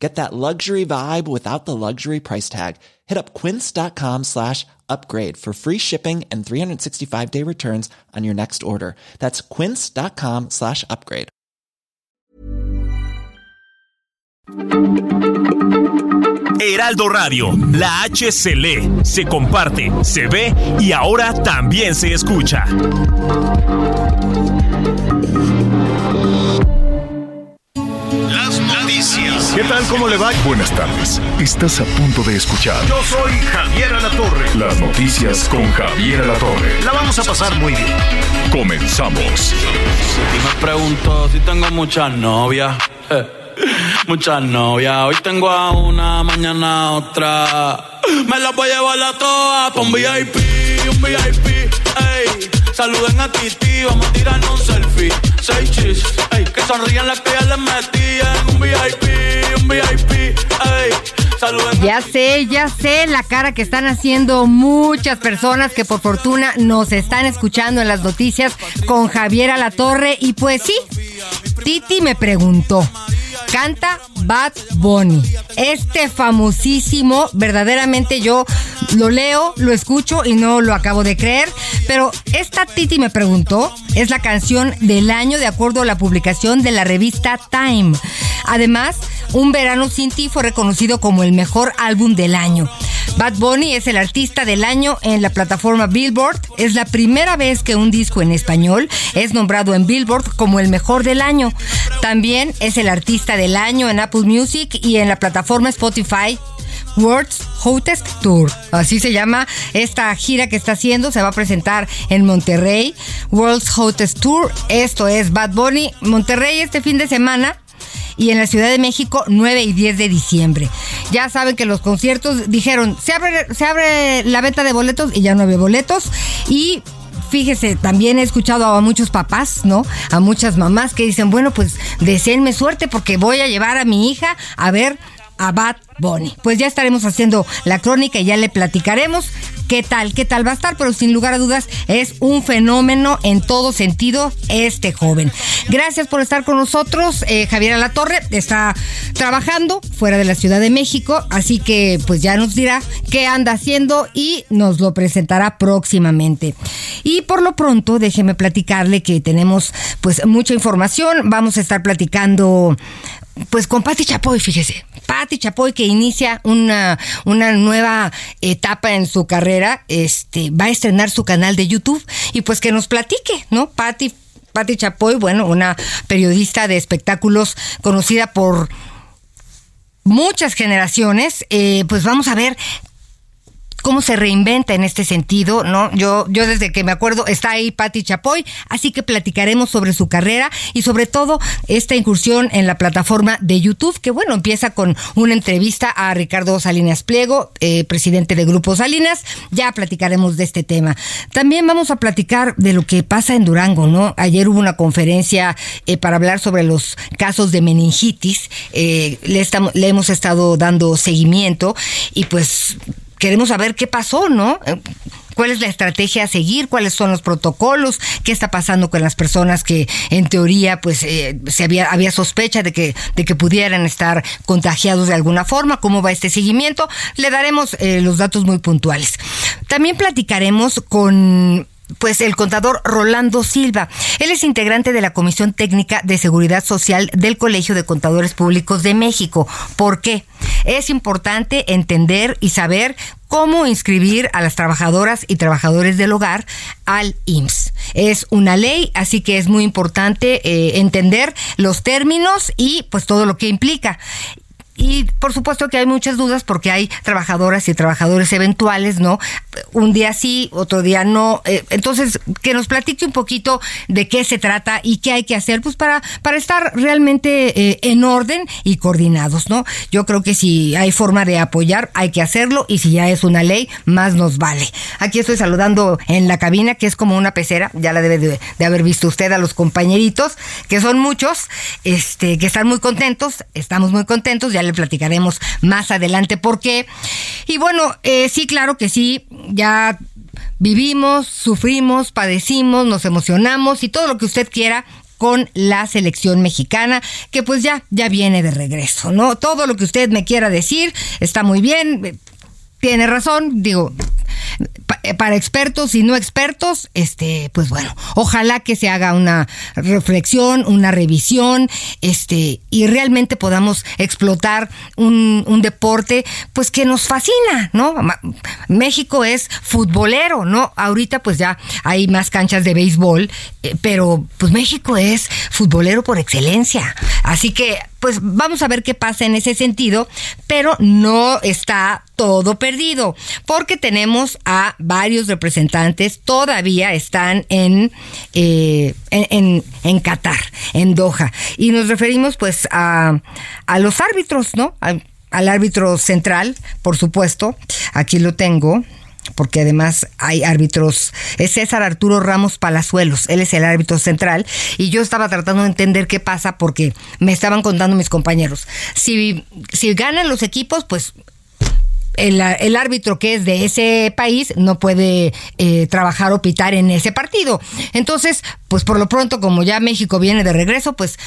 Get that luxury vibe without the luxury price tag. Hit up quince.com slash upgrade for free shipping and 365 day returns on your next order. That's quince.com slash upgrade. Heraldo Radio, la H se comparte, se ve y ahora también se escucha. ¿Qué tal? ¿Cómo le va? Buenas tardes. Estás a punto de escuchar Yo soy Javier Alatorre. las noticias con Javier Alatorre. La vamos a pasar muy bien. Comenzamos. Y me pregunto si tengo muchas novias. eh, Muchas novias. Hoy tengo a una, mañana a otra. Me las voy a llevar a todas pa' un VIP, ya Ya sé, ya sé la cara que están haciendo muchas personas que por fortuna nos están escuchando en las noticias con Javier Alatorre. Y pues sí, Titi me preguntó. Canta Bad Bunny. Este famosísimo, verdaderamente yo lo leo, lo escucho y no lo acabo de creer. Pero esta Titi me preguntó, es la canción del año de acuerdo a la publicación de la revista Time. Además, Un Verano Sin Ti fue reconocido como el mejor álbum del año. Bad Bunny es el artista del año en la plataforma Billboard. Es la primera vez que un disco en español es nombrado en Billboard como el mejor del año. También es el artista del año en Apple Music y en la plataforma Spotify. World's Hottest Tour. Así se llama esta gira que está haciendo. Se va a presentar en Monterrey. World's Hottest Tour. Esto es Bad Bunny. Monterrey este fin de semana y en la Ciudad de México 9 y 10 de diciembre. Ya saben que los conciertos dijeron, se abre, se abre la venta de boletos y ya no había boletos. Y fíjese, también he escuchado a muchos papás, ¿no? A muchas mamás que dicen, bueno, pues deseenme suerte porque voy a llevar a mi hija a ver a Bad Bunny. Pues ya estaremos haciendo la crónica y ya le platicaremos qué tal, qué tal va a estar, pero sin lugar a dudas es un fenómeno en todo sentido este joven. Gracias por estar con nosotros. Eh, Javier Alatorre está trabajando fuera de la Ciudad de México, así que pues ya nos dirá qué anda haciendo y nos lo presentará próximamente. Y por lo pronto, déjeme platicarle que tenemos pues mucha información. Vamos a estar platicando pues con Patti Chapoy, fíjese. Patti Chapoy que inicia una, una nueva etapa en su carrera, este, va a estrenar su canal de YouTube y pues que nos platique, ¿no? Patti, Patti Chapoy, bueno, una periodista de espectáculos conocida por muchas generaciones, eh, pues vamos a ver cómo se reinventa en este sentido, ¿no? Yo, yo desde que me acuerdo está ahí Patti Chapoy, así que platicaremos sobre su carrera y sobre todo esta incursión en la plataforma de YouTube, que bueno, empieza con una entrevista a Ricardo Salinas Pliego, eh, presidente de Grupo Salinas, ya platicaremos de este tema. También vamos a platicar de lo que pasa en Durango, ¿no? Ayer hubo una conferencia eh, para hablar sobre los casos de meningitis, eh, le, estamos, le hemos estado dando seguimiento y pues queremos saber qué pasó, ¿no? Eh, ¿Cuál es la estrategia a seguir? ¿Cuáles son los protocolos? ¿Qué está pasando con las personas que en teoría pues eh, se había, había sospecha de que, de que pudieran estar contagiados de alguna forma? ¿Cómo va este seguimiento? Le daremos eh, los datos muy puntuales. También platicaremos con pues el contador Rolando Silva. Él es integrante de la Comisión Técnica de Seguridad Social del Colegio de Contadores Públicos de México. ¿Por qué? Es importante entender y saber cómo inscribir a las trabajadoras y trabajadores del hogar al IMSS. Es una ley, así que es muy importante eh, entender los términos y pues todo lo que implica. Y por supuesto que hay muchas dudas porque hay trabajadoras y trabajadores eventuales, ¿no? Un día sí, otro día no. Eh, entonces, que nos platique un poquito de qué se trata y qué hay que hacer, pues para, para estar realmente eh, en orden y coordinados, ¿no? Yo creo que si hay forma de apoyar, hay que hacerlo y si ya es una ley, más nos vale. Aquí estoy saludando en la cabina, que es como una pecera, ya la debe de, de haber visto usted a los compañeritos, que son muchos, este, que están muy contentos, estamos muy contentos, ya platicaremos más adelante por qué. Y bueno, eh, sí, claro que sí, ya vivimos, sufrimos, padecimos, nos emocionamos y todo lo que usted quiera con la selección mexicana, que pues ya, ya viene de regreso, ¿no? Todo lo que usted me quiera decir está muy bien, tiene razón, digo, eh, para expertos y no expertos, este, pues bueno, ojalá que se haga una reflexión, una revisión, este, y realmente podamos explotar un, un deporte, pues que nos fascina, ¿no? México es futbolero, ¿no? Ahorita pues ya hay más canchas de béisbol, eh, pero pues México es futbolero por excelencia. Así que pues vamos a ver qué pasa en ese sentido, pero no está todo perdido, porque tenemos a varios representantes, todavía están en, eh, en, en, Qatar, en Doha, y nos referimos pues a, a los árbitros, ¿no? al árbitro central, por supuesto, aquí lo tengo, porque además hay árbitros. Es César Arturo Ramos Palazuelos, él es el árbitro central, y yo estaba tratando de entender qué pasa porque me estaban contando mis compañeros. Si, si ganan los equipos, pues el, el, árbitro que es de ese país no puede eh, trabajar o pitar en ese partido. Entonces, pues por lo pronto, como ya México viene de regreso, pues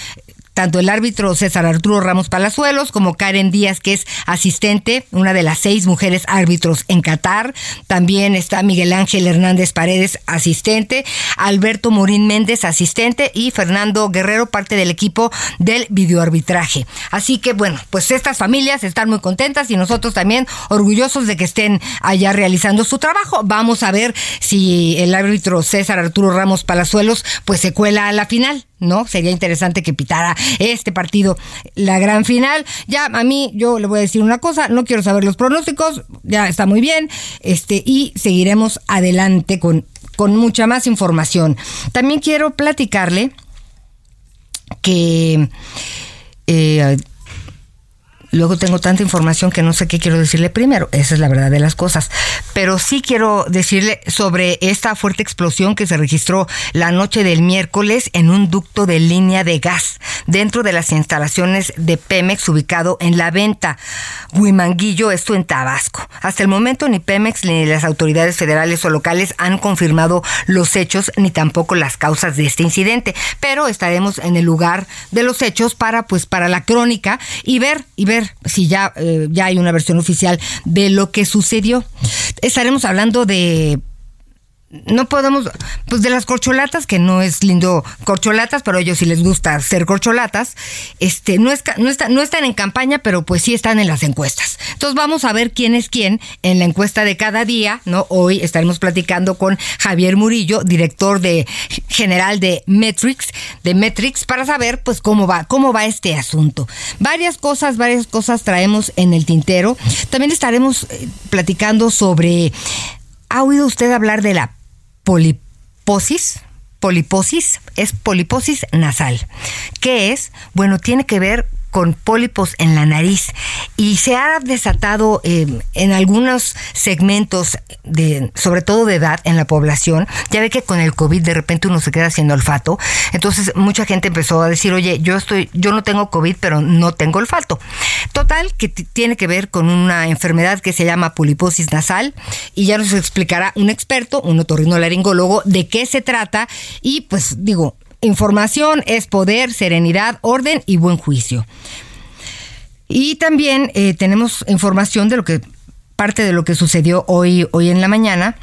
tanto el árbitro César Arturo Ramos Palazuelos como Karen Díaz, que es asistente, una de las seis mujeres árbitros en Qatar. También está Miguel Ángel Hernández Paredes, asistente, Alberto Morín Méndez, asistente, y Fernando Guerrero, parte del equipo del videoarbitraje. Así que bueno, pues estas familias están muy contentas y nosotros también orgullosos de que estén allá realizando su trabajo. Vamos a ver si el árbitro César Arturo Ramos Palazuelos pues se cuela a la final. ¿No? Sería interesante que pitara este partido, la gran final. Ya a mí, yo le voy a decir una cosa, no quiero saber los pronósticos, ya está muy bien, este, y seguiremos adelante con, con mucha más información. También quiero platicarle que eh, Luego tengo tanta información que no sé qué quiero decirle primero. Esa es la verdad de las cosas. Pero sí quiero decirle sobre esta fuerte explosión que se registró la noche del miércoles en un ducto de línea de gas dentro de las instalaciones de Pemex ubicado en la venta Huimanguillo, esto en Tabasco. Hasta el momento ni Pemex ni las autoridades federales o locales han confirmado los hechos ni tampoco las causas de este incidente. Pero estaremos en el lugar de los hechos para, pues, para la crónica y ver, y ver si ya, eh, ya hay una versión oficial de lo que sucedió. Estaremos hablando de no podemos, pues de las corcholatas, que no es lindo corcholatas, pero a ellos sí les gusta ser corcholatas, este, no, es, no, está, no están en campaña, pero pues sí están en las encuestas. Entonces vamos a ver quién es quién en la encuesta de cada día, ¿no? Hoy estaremos platicando con Javier Murillo, director de general de Metrix, de Metrix, para saber pues cómo va, cómo va este asunto. Varias cosas, varias cosas traemos en el tintero. También estaremos eh, platicando sobre ¿Ha oído usted hablar de la poliposis. Poliposis es poliposis nasal. ¿Qué es? Bueno, tiene que ver con pólipos en la nariz. Y se ha desatado eh, en algunos segmentos de sobre todo de edad en la población ya ve que con el covid de repente uno se queda sin olfato. Entonces mucha gente empezó a decir oye yo estoy yo no tengo covid pero no tengo olfato total que tiene que ver con una enfermedad que se llama poliposis nasal y ya nos explicará un experto un otorrinolaringólogo de qué se trata. Y pues digo información es poder, serenidad, orden y buen juicio. Y también eh, tenemos información de lo que parte de lo que sucedió hoy, hoy en la mañana,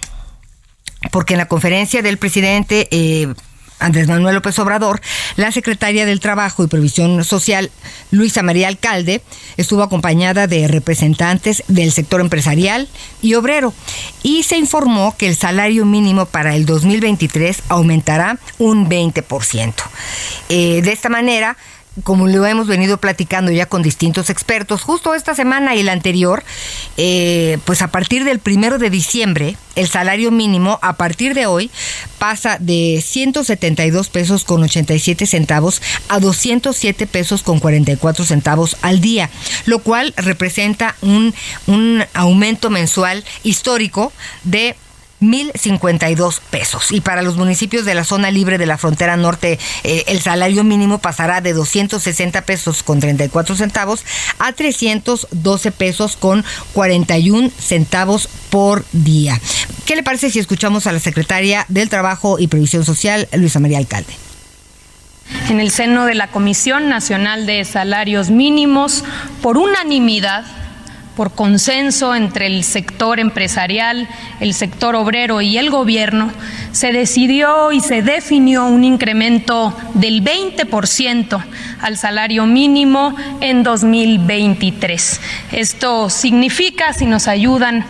porque en la conferencia del presidente eh, Andrés Manuel López Obrador, la secretaria del Trabajo y Previsión Social, Luisa María Alcalde, estuvo acompañada de representantes del sector empresarial y obrero y se informó que el salario mínimo para el 2023 aumentará un 20%. Eh, de esta manera, como lo hemos venido platicando ya con distintos expertos, justo esta semana y la anterior, eh, pues a partir del primero de diciembre, el salario mínimo a partir de hoy pasa de 172 pesos con 87 centavos a 207 pesos con 44 centavos al día, lo cual representa un, un aumento mensual histórico de 1.052 pesos. Y para los municipios de la zona libre de la frontera norte, eh, el salario mínimo pasará de 260 pesos con 34 centavos a 312 pesos con 41 centavos por día. ¿Qué le parece si escuchamos a la secretaria del Trabajo y Previsión Social, Luisa María Alcalde? En el seno de la Comisión Nacional de Salarios Mínimos, por unanimidad, por consenso entre el sector empresarial, el sector obrero y el gobierno, se decidió y se definió un incremento del 20% al salario mínimo en 2023. Esto significa, si nos ayudan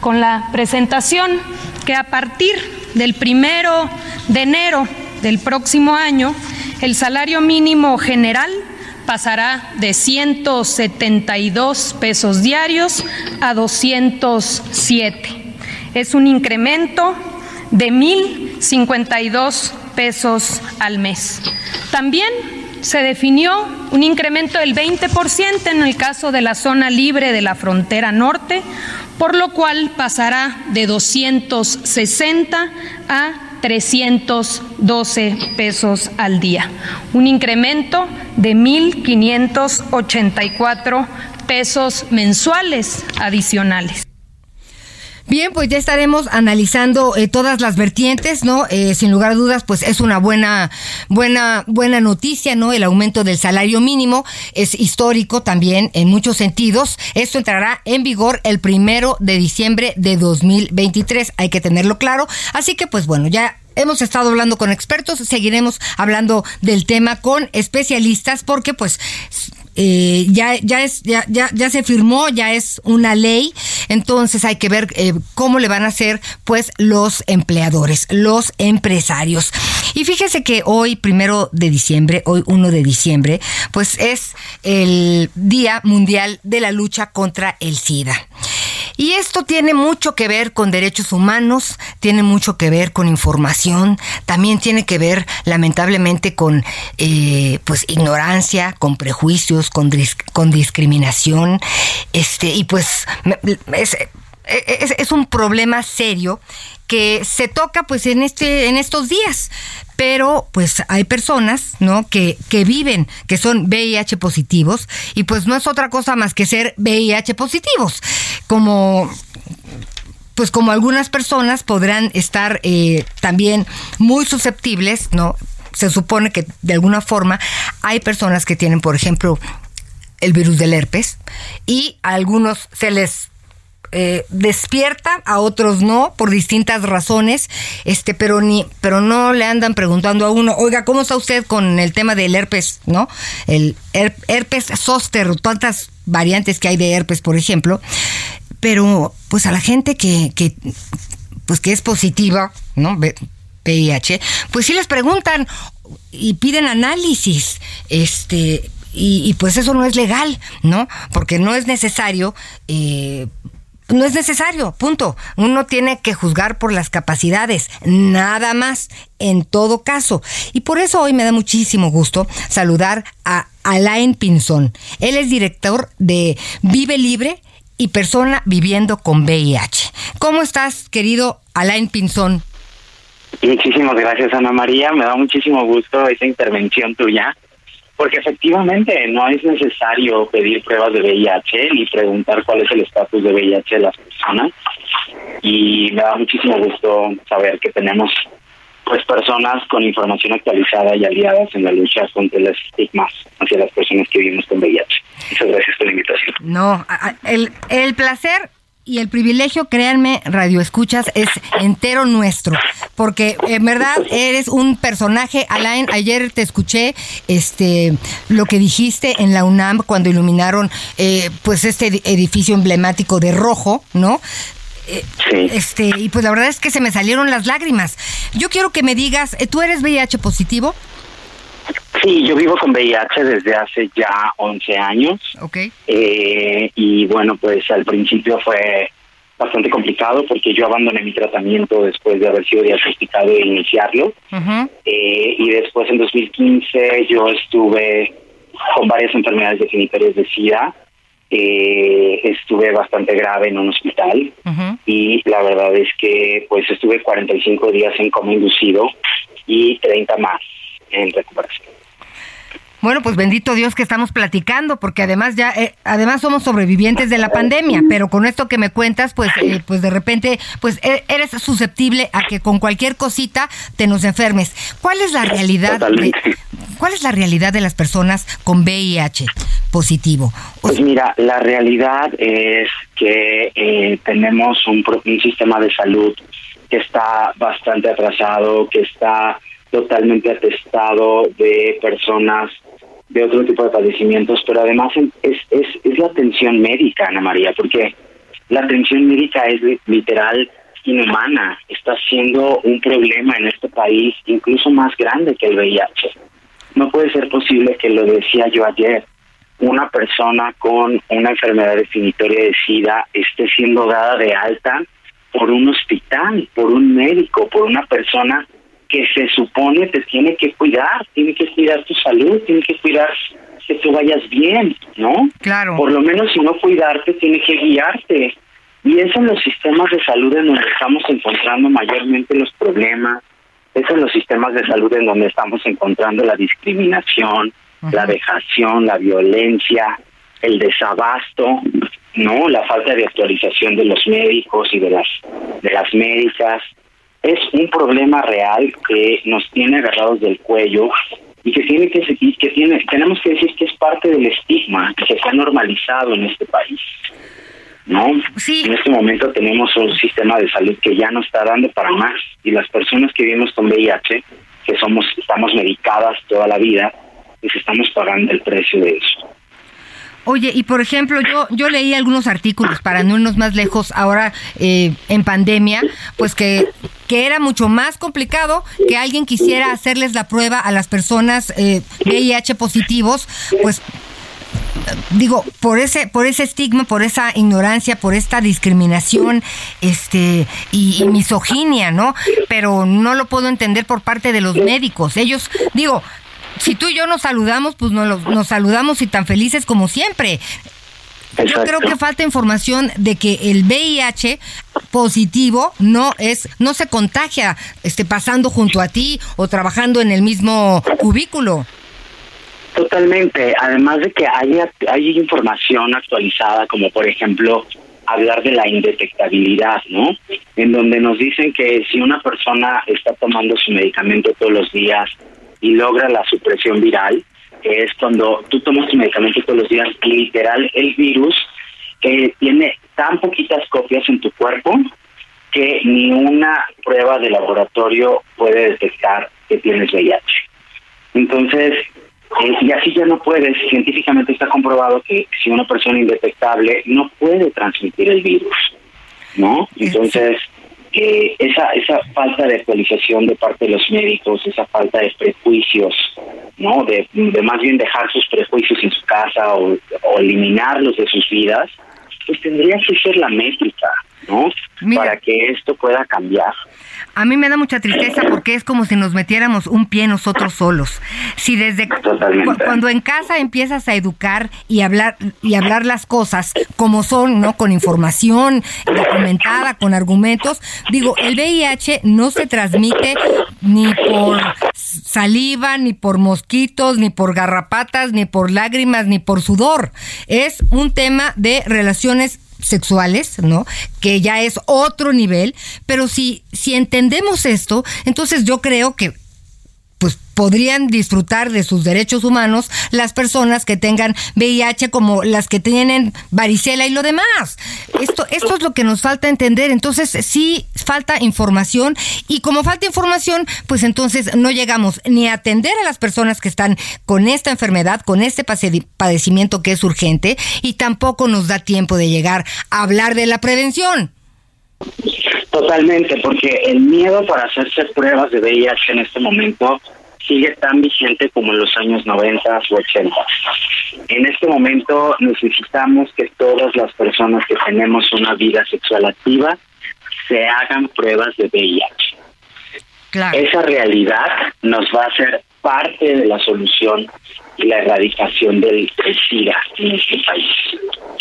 con la presentación, que a partir del primero de enero del próximo año, el salario mínimo general pasará de 172 pesos diarios a 207. Es un incremento de 1.052 pesos al mes. También se definió un incremento del 20% en el caso de la zona libre de la frontera norte, por lo cual pasará de 260 a 312 pesos al día, un incremento de 1.584 pesos mensuales adicionales. Bien, pues ya estaremos analizando eh, todas las vertientes, ¿no? Eh, sin lugar a dudas, pues es una buena, buena, buena noticia, ¿no? El aumento del salario mínimo es histórico también en muchos sentidos. Esto entrará en vigor el primero de diciembre de 2023. Hay que tenerlo claro. Así que, pues bueno, ya hemos estado hablando con expertos, seguiremos hablando del tema con especialistas porque pues eh, ya, ya, es, ya, ya, ya, se firmó, ya es una ley, entonces hay que ver eh, cómo le van a hacer pues los empleadores, los empresarios. Y fíjese que hoy, primero de diciembre, hoy 1 de diciembre, pues es el Día Mundial de la Lucha contra el SIDA. Y esto tiene mucho que ver con derechos humanos, tiene mucho que ver con información, también tiene que ver lamentablemente con eh, pues ignorancia, con prejuicios, con, con discriminación, este y pues es, es, un problema serio que se toca pues en este en estos días pero pues hay personas, ¿no? Que, que viven, que son VIH positivos y pues no es otra cosa más que ser VIH positivos, como pues como algunas personas podrán estar eh, también muy susceptibles, ¿no? Se supone que de alguna forma hay personas que tienen, por ejemplo, el virus del herpes y a algunos se les eh, despierta, a otros no, por distintas razones, este, pero ni, pero no le andan preguntando a uno, oiga, ¿cómo está usted con el tema del herpes, no? El herpes zóster, tantas variantes que hay de herpes, por ejemplo, pero pues a la gente que, que pues que es positiva, ¿no? VIH, pues sí les preguntan y piden análisis, este, y, pues eso no es legal, ¿no? Porque no es necesario eh, no es necesario, punto. Uno tiene que juzgar por las capacidades, nada más, en todo caso. Y por eso hoy me da muchísimo gusto saludar a Alain Pinzón. Él es director de Vive Libre y persona viviendo con VIH. ¿Cómo estás, querido Alain Pinzón? Muchísimas gracias, Ana María. Me da muchísimo gusto esa intervención tuya porque efectivamente no es necesario pedir pruebas de VIH ni preguntar cuál es el estatus de VIH de las personas. Y me da muchísimo gusto saber que tenemos pues personas con información actualizada y aliadas en la lucha contra los estigmas hacia las personas que vivimos con VIH. Muchas gracias por la invitación. No, el, el placer y el privilegio, créanme, Radio Escuchas, es entero nuestro. Porque en verdad eres un personaje. Alain, ayer te escuché este lo que dijiste en la UNAM cuando iluminaron eh, pues este edificio emblemático de rojo, ¿no? Eh, este, y pues la verdad es que se me salieron las lágrimas. Yo quiero que me digas, ¿tú eres VIH positivo? Sí, yo vivo con VIH desde hace ya 11 años. Ok. Eh, y bueno, pues al principio fue bastante complicado porque yo abandoné mi tratamiento después de haber sido diagnosticado e iniciarlo. Eh, y después en 2015 yo estuve con varias enfermedades definitorias de SIDA. Eh, estuve bastante grave en un hospital y la verdad es que pues estuve 45 días en coma inducido y 30 más en recuperación. Bueno, pues bendito Dios que estamos platicando, porque además ya, eh, además somos sobrevivientes de la pandemia, pero con esto que me cuentas, pues, eh, pues de repente, pues e- eres susceptible a que con cualquier cosita te nos enfermes. ¿Cuál es la realidad? De. ¿Cuál es la realidad de las personas con VIH positivo? O Pues mira, la realidad es que eh, tenemos un, un sistema de salud que está bastante atrasado, que está totalmente atestado de personas de otro tipo de padecimientos, pero además es, es, es la atención médica, Ana María, porque la atención médica es li- literal inhumana, está siendo un problema en este país incluso más grande que el VIH. No puede ser posible que lo decía yo ayer, una persona con una enfermedad definitoria de SIDA esté siendo dada de alta por un hospital, por un médico, por una persona que se supone te tiene que cuidar, tiene que cuidar tu salud, tiene que cuidar que tú vayas bien, ¿no? Claro. Por lo menos si no cuidarte, tiene que guiarte. Y es en los sistemas de salud en donde estamos encontrando mayormente los problemas, es en los sistemas de salud en donde estamos encontrando la discriminación, la vejación, la violencia, el desabasto, no, la falta de actualización de los médicos y de las de las médicas. Es un problema real que nos tiene agarrados del cuello y que tiene que seguir, que tiene, tenemos que decir que es parte del estigma que se ha normalizado en este país. ¿no? Sí. En este momento tenemos un sistema de salud que ya no está dando para más y las personas que vivimos con VIH, que somos estamos medicadas toda la vida, pues estamos pagando el precio de eso. Oye, y por ejemplo, yo, yo leí algunos artículos para no irnos más lejos ahora eh, en pandemia, pues que, que era mucho más complicado que alguien quisiera hacerles la prueba a las personas eh, VIH positivos, pues digo, por ese, por ese estigma, por esa ignorancia, por esta discriminación, este, y misoginia, ¿no? Pero no lo puedo entender por parte de los médicos. Ellos, digo, si tú y yo nos saludamos, pues nos, nos saludamos y tan felices como siempre. Yo creo que falta información de que el VIH positivo no es, no se contagia, este, pasando junto a ti o trabajando en el mismo cubículo. Totalmente. Además de que hay, hay información actualizada, como por ejemplo hablar de la indetectabilidad, ¿no? En donde nos dicen que si una persona está tomando su medicamento todos los días y logra la supresión viral, que es cuando tú tomas tu medicamento todos los días literal el virus eh, tiene tan poquitas copias en tu cuerpo que ni una prueba de laboratorio puede detectar que tienes VIH. Entonces, eh, y así ya no puedes, científicamente está comprobado que si una persona indetectable no puede transmitir el virus, ¿no? Entonces, eh, esa, esa falta de actualización de parte de los médicos, esa falta de prejuicios, ¿no? De, de más bien dejar sus prejuicios en su casa o, o eliminarlos de sus vidas, pues tendría que ser la métrica, ¿no? Mira. Para que esto pueda cambiar. A mí me da mucha tristeza porque es como si nos metiéramos un pie nosotros solos. Si desde cu- cuando en casa empiezas a educar y hablar y hablar las cosas como son, ¿no? Con información documentada, con argumentos. Digo, el VIH no se transmite ni por saliva, ni por mosquitos, ni por garrapatas, ni por lágrimas, ni por sudor. Es un tema de relaciones sexuales, ¿no? Que ya es otro nivel, pero si, si entendemos esto, entonces yo creo que pues podrían disfrutar de sus derechos humanos las personas que tengan VIH como las que tienen varicela y lo demás. Esto, esto es lo que nos falta entender. Entonces, sí falta información y como falta información, pues entonces no llegamos ni a atender a las personas que están con esta enfermedad, con este padecimiento que es urgente y tampoco nos da tiempo de llegar a hablar de la prevención. Totalmente, porque el miedo para hacerse pruebas de VIH en este momento sigue tan vigente como en los años 90 o 80. En este momento necesitamos que todas las personas que tenemos una vida sexual activa se hagan pruebas de VIH. Esa realidad nos va a hacer parte de la solución y la erradicación del, SIDA en este país.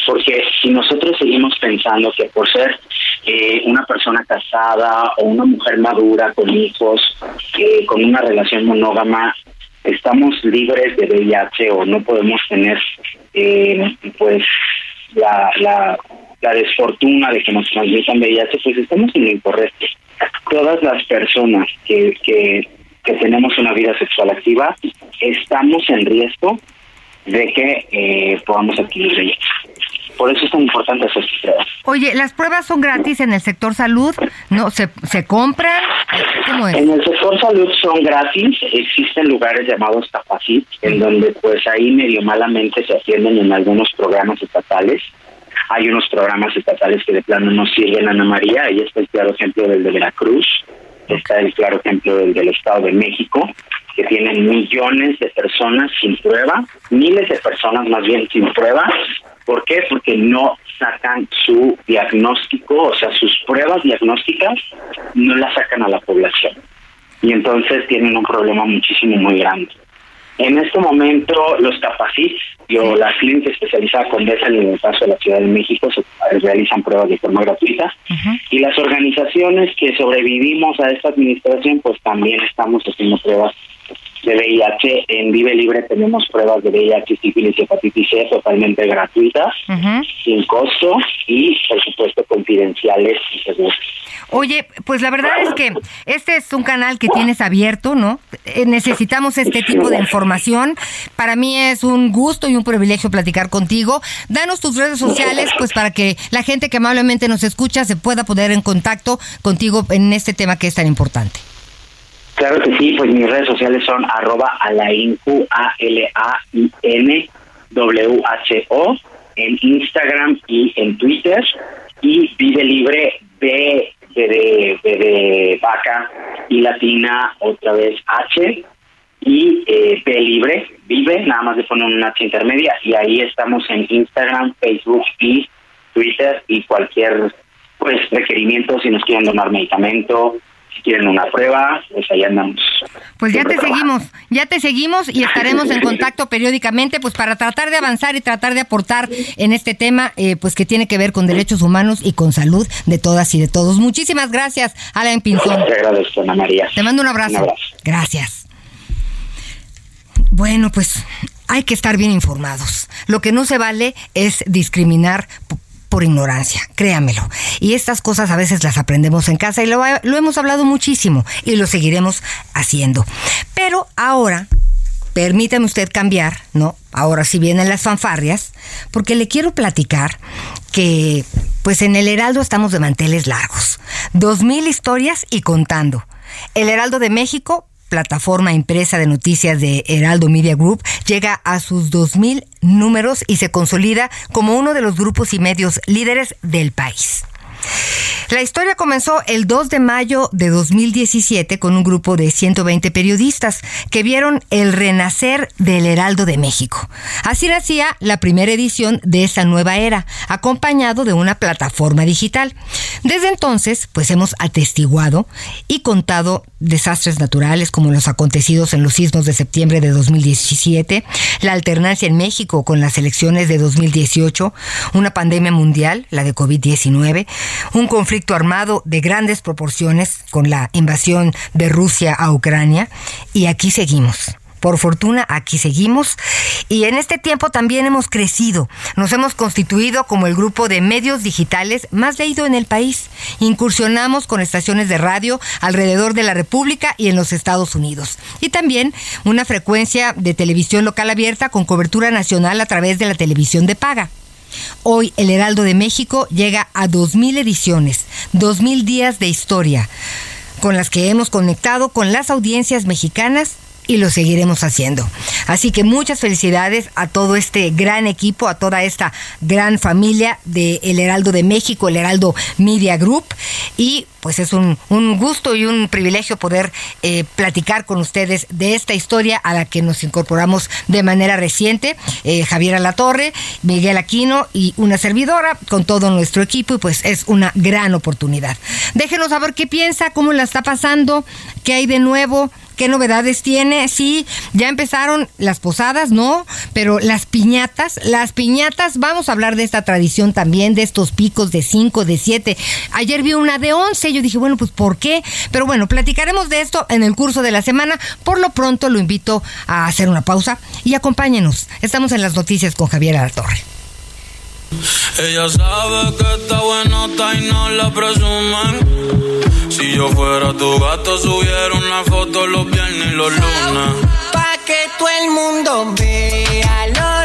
Porque si nosotros seguimos pensando que por ser eh, una persona casada o una mujer madura con hijos, eh, con una relación monógama, estamos libres de VIH o no podemos tener eh, pues la, la, la desfortuna de que nos transmitan VIH, pues estamos en lo incorrecto. Todas las personas que, que que tenemos una vida sexual activa, estamos en riesgo de que eh, podamos adquirir VIH. Por eso es tan importante hacer pruebas. Oye, ¿las pruebas son gratis en el sector salud? ¿No se, se compran? ¿Cómo es? En el sector salud son gratis. Existen lugares llamados Capacit, en donde pues ahí medio malamente se atienden en algunos programas estatales. Hay unos programas estatales que de plano no sirven a Ana María. Ahí está el claro ejemplo del de Veracruz está el claro ejemplo del, del Estado de México, que tienen millones de personas sin prueba, miles de personas más bien sin prueba. ¿Por qué? Porque no sacan su diagnóstico, o sea, sus pruebas diagnósticas no las sacan a la población. Y entonces tienen un problema muchísimo muy grande. En este momento, los Capacit, yo, la clínica especializada Condesa en el caso de la Ciudad de México, se realizan pruebas de forma gratuita. Y las organizaciones que sobrevivimos a esta administración, pues también estamos haciendo pruebas de VIH. En Vive Libre tenemos pruebas de VIH, sífilis y hepatitis C totalmente gratuitas, sin costo y, por supuesto, confidenciales y seguras. Oye, pues la verdad es que este es un canal que tienes abierto, ¿no? Eh, necesitamos este tipo de información. Para mí es un gusto y un privilegio platicar contigo. Danos tus redes sociales, pues para que la gente que amablemente nos escucha se pueda poner en contacto contigo en este tema que es tan importante. Claro que sí, pues mis redes sociales son arroba alaincu, a l a i n w h o en Instagram y en Twitter y Vive Libre B de, de, vaca y latina otra vez H y eh, B Libre Vive, nada más de poner una H intermedia y ahí estamos en Instagram, Facebook y Twitter y cualquier pues requerimiento si nos quieren donar medicamento si quieren una prueba, pues ahí andamos. Pues ya te seguimos, ya te seguimos y estaremos en contacto periódicamente, pues para tratar de avanzar y tratar de aportar en este tema, eh, pues que tiene que ver con derechos humanos y con salud de todas y de todos. Muchísimas gracias, Alan Pinzón. Te agradezco, Ana María. Te mando un abrazo. un abrazo. Gracias. Bueno, pues hay que estar bien informados. Lo que no se vale es discriminar por ignorancia, créamelo. Y estas cosas a veces las aprendemos en casa y lo, hemos hablado muchísimo y lo seguiremos haciendo. Pero ahora, permítame usted cambiar, ¿no? Ahora sí vienen las fanfarrias, porque le quiero platicar que, pues en el Heraldo estamos de manteles largos. Dos mil historias y contando. El Heraldo de México plataforma impresa de noticias de Heraldo Media Group, llega a sus 2.000 números y se consolida como uno de los grupos y medios líderes del país. La historia comenzó el 2 de mayo de 2017 con un grupo de 120 periodistas que vieron el renacer del Heraldo de México. Así nacía la primera edición de esa nueva era, acompañado de una plataforma digital. Desde entonces, pues hemos atestiguado y contado desastres naturales como los acontecidos en los sismos de septiembre de 2017, la alternancia en México con las elecciones de 2018, una pandemia mundial, la de COVID-19, un conflicto armado de grandes proporciones con la invasión de Rusia a Ucrania y aquí seguimos. Por fortuna, aquí seguimos. Y en este tiempo también hemos crecido. Nos hemos constituido como el grupo de medios digitales más leído en el país. Incursionamos con estaciones de radio alrededor de la República y en los Estados Unidos. Y también una frecuencia de televisión local abierta con cobertura nacional a través de la televisión de paga. Hoy el Heraldo de México llega a 2.000 ediciones, 2.000 días de historia, con las que hemos conectado con las audiencias mexicanas y lo seguiremos haciendo. Así que muchas felicidades a todo este gran equipo, a toda esta gran familia de El Heraldo de México, El Heraldo Media Group y pues es un, gusto y un privilegio poder eh, platicar con ustedes de esta historia a la que nos incorporamos de manera reciente. Eh, Javier Alatorre, Miguel Aquino y una servidora con todo nuestro equipo y pues es una gran oportunidad. Déjenos saber qué piensa, cómo la está pasando, qué hay de nuevo. ¿Qué novedades tiene? Sí, ya empezaron las posadas, ¿no? Pero las piñatas, las piñatas, vamos a hablar de esta tradición también, de estos picos de 5, de 7. Ayer vi una de 11, yo dije, bueno, pues ¿por qué? Pero bueno, platicaremos de esto en el curso de la semana. Por lo pronto lo invito a hacer una pausa y acompáñenos. Estamos en las noticias con Javier Torre. Ella sabe que está buenota y no la presuman. Si yo fuera tu gato, subiera una foto los viernes y los lunes. Pa' que todo el mundo vea lo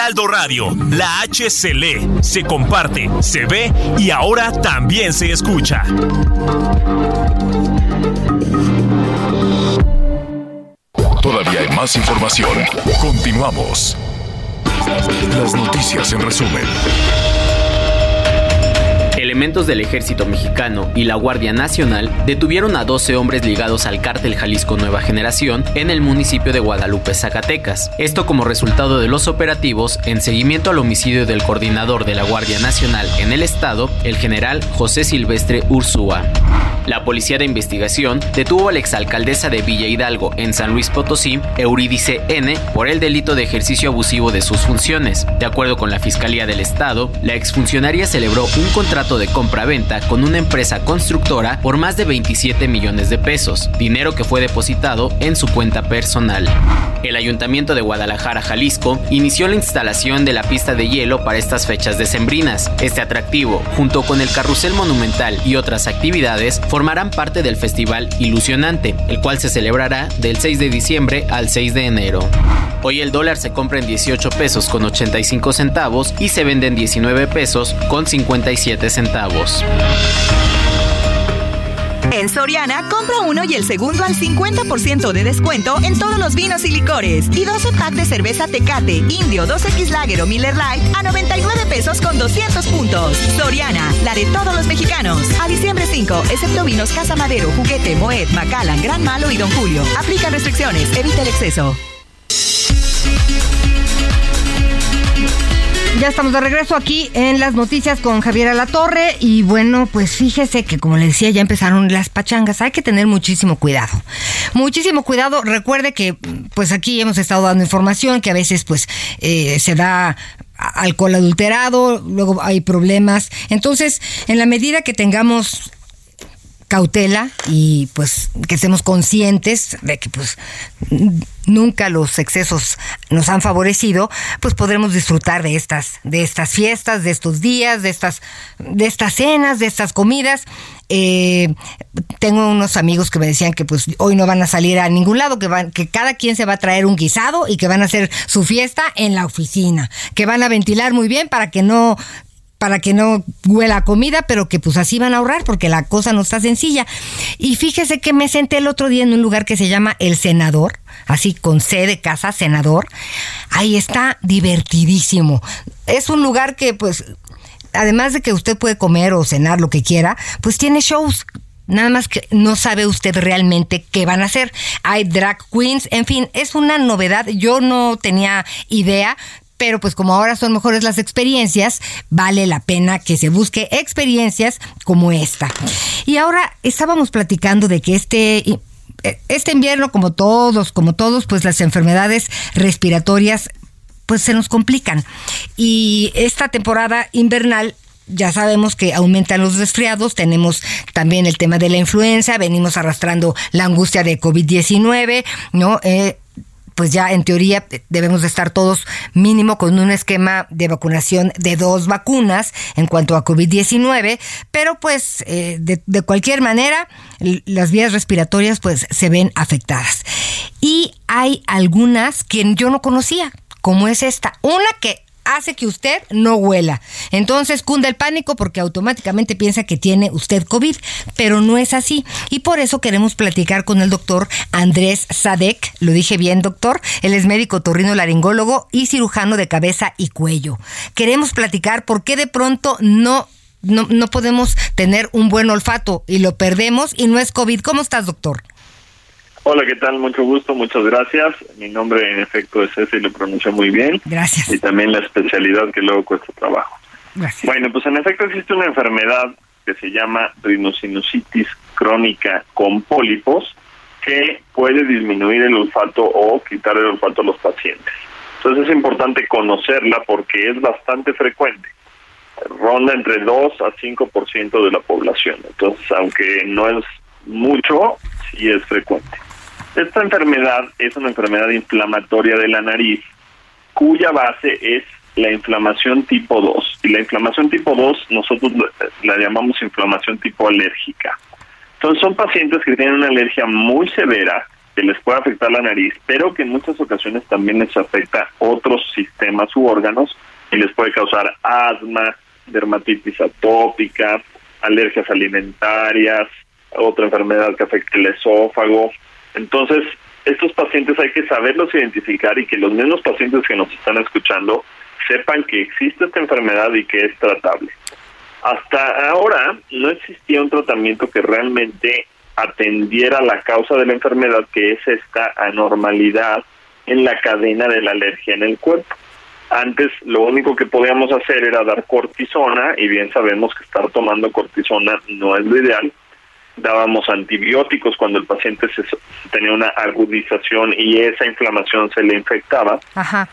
Heraldo Radio, la H se lee, se comparte, se ve y ahora también se escucha. Todavía hay más información. Continuamos. Las noticias en resumen. Elementos del ejército mexicano y la Guardia Nacional detuvieron a 12 hombres ligados al cártel Jalisco Nueva Generación en el municipio de Guadalupe, Zacatecas. Esto como resultado de los operativos en seguimiento al homicidio del coordinador de la Guardia Nacional en el estado, el general José Silvestre Ursúa. La policía de investigación detuvo a la exalcaldesa de Villa Hidalgo en San Luis Potosí, Eurídice N, por el delito de ejercicio abusivo de sus funciones. De acuerdo con la Fiscalía del Estado, la exfuncionaria celebró un contrato de compra-venta con una empresa constructora por más de 27 millones de pesos, dinero que fue depositado en su cuenta personal. El Ayuntamiento de Guadalajara, Jalisco, inició la instalación de la pista de hielo para estas fechas decembrinas. Este atractivo, junto con el carrusel monumental y otras actividades, formarán parte del Festival Ilusionante, el cual se celebrará del 6 de diciembre al 6 de enero. Hoy el dólar se compra en 18 pesos con 85 centavos y se vende en 19 pesos con 57 centavos. En Soriana, compra uno y el segundo al 50% de descuento en todos los vinos y licores. Y 12 pack de cerveza Tecate, Indio, 2X Lager o Miller Lite a 99 pesos con 200 puntos. Soriana, la de todos los mexicanos. A diciembre 5, excepto vinos Casa Madero, Juguete, Moet, Macallan, Gran Malo y Don Julio. Aplica restricciones, evita el exceso. Ya estamos de regreso aquí en las noticias con Javier Alatorre y bueno, pues fíjese que como le decía ya empezaron las pachangas, hay que tener muchísimo cuidado. Muchísimo cuidado, recuerde que pues aquí hemos estado dando información que a veces pues eh, se da alcohol adulterado, luego hay problemas. Entonces, en la medida que tengamos cautela y pues que estemos conscientes de que pues nunca los excesos nos han favorecido, pues podremos disfrutar de estas de estas fiestas, de estos días, de estas de estas cenas, de estas comidas. Eh, tengo unos amigos que me decían que pues hoy no van a salir a ningún lado, que van que cada quien se va a traer un guisado y que van a hacer su fiesta en la oficina, que van a ventilar muy bien para que no para que no huela comida, pero que pues así van a ahorrar porque la cosa no está sencilla. Y fíjese que me senté el otro día en un lugar que se llama El Senador, así con C de casa, Senador. Ahí está divertidísimo. Es un lugar que pues, además de que usted puede comer o cenar lo que quiera, pues tiene shows Nada más que no sabe usted realmente qué van a hacer. Hay drag queens, en fin, es una novedad. Yo no tenía idea pero pues como ahora son mejores las experiencias, vale la pena que se busque experiencias como esta. Y ahora estábamos platicando de que este este invierno, como todos, como todos, pues las enfermedades respiratorias pues se nos complican. Y esta temporada invernal ya sabemos que aumentan los resfriados, tenemos también el tema de la influenza, venimos arrastrando la angustia de COVID-19, ¿no? Eh, pues ya en teoría debemos de estar todos mínimo con un esquema de vacunación de dos vacunas en cuanto a COVID-19, pero pues eh, de, de, cualquier manera las vías respiratorias pues se ven afectadas. Y hay algunas que yo no conocía, como es esta. Una que hace que usted no huela. Entonces cunde el pánico porque automáticamente piensa que tiene usted COVID, pero no es así. Y por eso queremos platicar con el doctor Andrés Sadek, lo dije bien doctor, él es médico torrino laringólogo y cirujano de cabeza y cuello. Queremos platicar por qué de pronto no, no, no podemos tener un buen olfato y lo perdemos y no es COVID. ¿Cómo estás doctor? Hola, ¿qué tal? Mucho gusto, muchas gracias. Mi nombre en efecto es ese y lo pronuncio muy bien. Gracias. Y también la especialidad que luego cuesta trabajo. Gracias. Bueno, pues en efecto existe una enfermedad que se llama rinosinusitis crónica con pólipos que puede disminuir el olfato o quitar el olfato a los pacientes. Entonces es importante conocerla porque es bastante frecuente. Ronda entre 2 a 5% de la población. Entonces, aunque no es mucho, sí es frecuente. Esta enfermedad es una enfermedad inflamatoria de la nariz cuya base es la inflamación tipo 2. Y la inflamación tipo 2 nosotros la llamamos inflamación tipo alérgica. Entonces son pacientes que tienen una alergia muy severa que les puede afectar la nariz, pero que en muchas ocasiones también les afecta otros sistemas u órganos y les puede causar asma, dermatitis atópica, alergias alimentarias, otra enfermedad que afecta el esófago. Entonces, estos pacientes hay que saberlos identificar y que los mismos pacientes que nos están escuchando sepan que existe esta enfermedad y que es tratable. Hasta ahora no existía un tratamiento que realmente atendiera la causa de la enfermedad, que es esta anormalidad en la cadena de la alergia en el cuerpo. Antes lo único que podíamos hacer era dar cortisona y bien sabemos que estar tomando cortisona no es lo ideal dábamos antibióticos cuando el paciente se, tenía una agudización y esa inflamación se le infectaba. Ajá.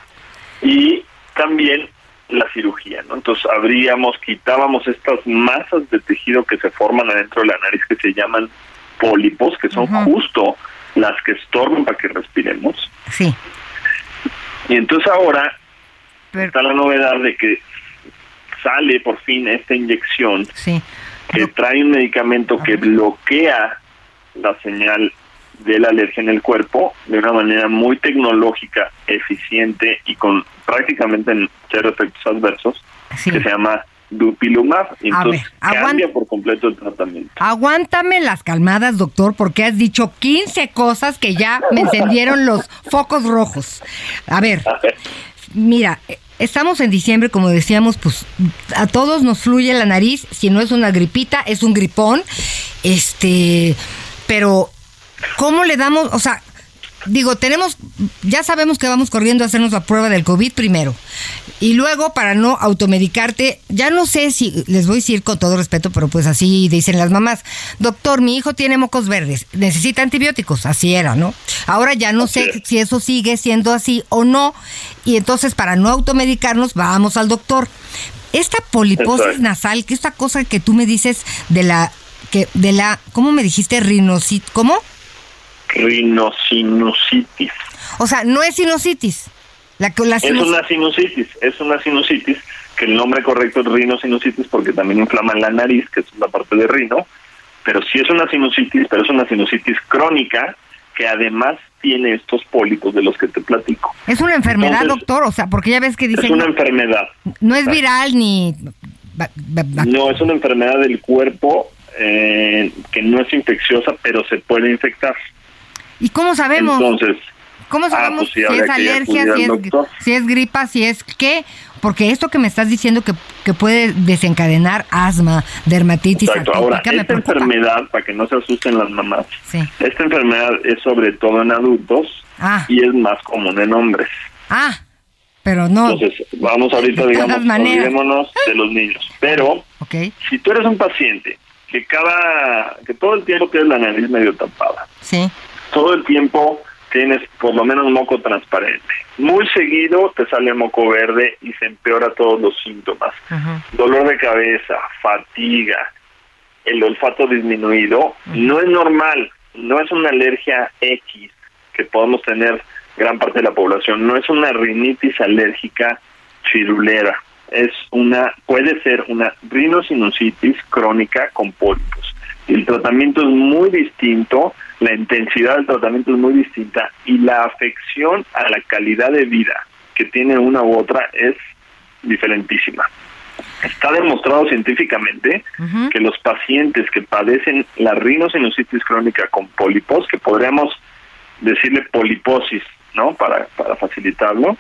Y también la cirugía, ¿no? Entonces abríamos, quitábamos estas masas de tejido que se forman adentro de la nariz que se llaman pólipos, que son justo las que estorban para que respiremos. Sí. Y entonces ahora está la novedad de que sale por fin esta inyección sí que trae un medicamento que bloquea la señal de la alergia en el cuerpo de una manera muy tecnológica, eficiente y con prácticamente cero efectos adversos, que se llama Dupilumab. Entonces cambia por completo el tratamiento. Aguántame las calmadas, doctor, porque has dicho 15 cosas que ya me encendieron los focos rojos. A ver, mira, Estamos en diciembre, como decíamos, pues a todos nos fluye la nariz, si no es una gripita, es un gripón. Este, pero ¿cómo le damos, o sea, digo, tenemos, ya sabemos que vamos corriendo a hacernos la prueba del COVID primero. Y luego, para no automedicarte, ya no sé si, les voy a decir con todo respeto, pero pues así dicen las mamás, doctor, mi hijo tiene mocos verdes, necesita antibióticos, así era, ¿no? Ahora ya no sé si eso sigue siendo así o no, y entonces para no automedicarnos, vamos al doctor. Esta poliposis nasal, que esta cosa que tú me dices de la, que, de la, ¿cómo me dijiste? Rinosit, ¿cómo? Rinosinusitis. O sea, no es sinusitis. La, la es una sinusitis, es una sinusitis, que el nombre correcto es rinosinusitis porque también inflama la nariz, que es la parte de rino, pero sí es una sinusitis, pero es una sinusitis crónica que además tiene estos pólipos de los que te platico. Es una enfermedad, doctor, o sea, porque ya ves que dicen... Es una enfermedad. No es viral ni... No, es una enfermedad del cuerpo eh, que no es infecciosa, pero se puede infectar. ¿Y cómo sabemos? Entonces, ¿Cómo sabemos si es alergia, si es, si es, gripa, si es qué? Porque esto que me estás diciendo que, que puede desencadenar asma, dermatitis Exacto. Ahora, esta enfermedad, para que no se asusten las mamás, esta enfermedad es sobre todo en adultos ah. y es más común en hombres. Ah, Pero no. Entonces, vamos ahorita, De digamos, olvidémonos de los niños. Pero, Ok. si tú eres un paciente que cada, que todo el tiempo tienes la nariz medio tapada, Sí. Todo el tiempo tienes por lo menos moco transparente, muy seguido te sale moco verde y se empeora todos los síntomas, dolor de cabeza, fatiga, el olfato disminuido, no es normal, no es una alergia X que podemos tener gran parte de la población, no es una rinitis alérgica chirulera, es una, puede ser una rinosinusitis crónica con pólipos. El tratamiento es muy distinto, la intensidad del tratamiento es muy distinta y la afección a la calidad de vida que tiene una u otra es diferentísima. Está demostrado científicamente que los pacientes que padecen la rinosinusitis crónica con pólipos, que podríamos decirle poliposis, ¿no? Para, para facilitarlo,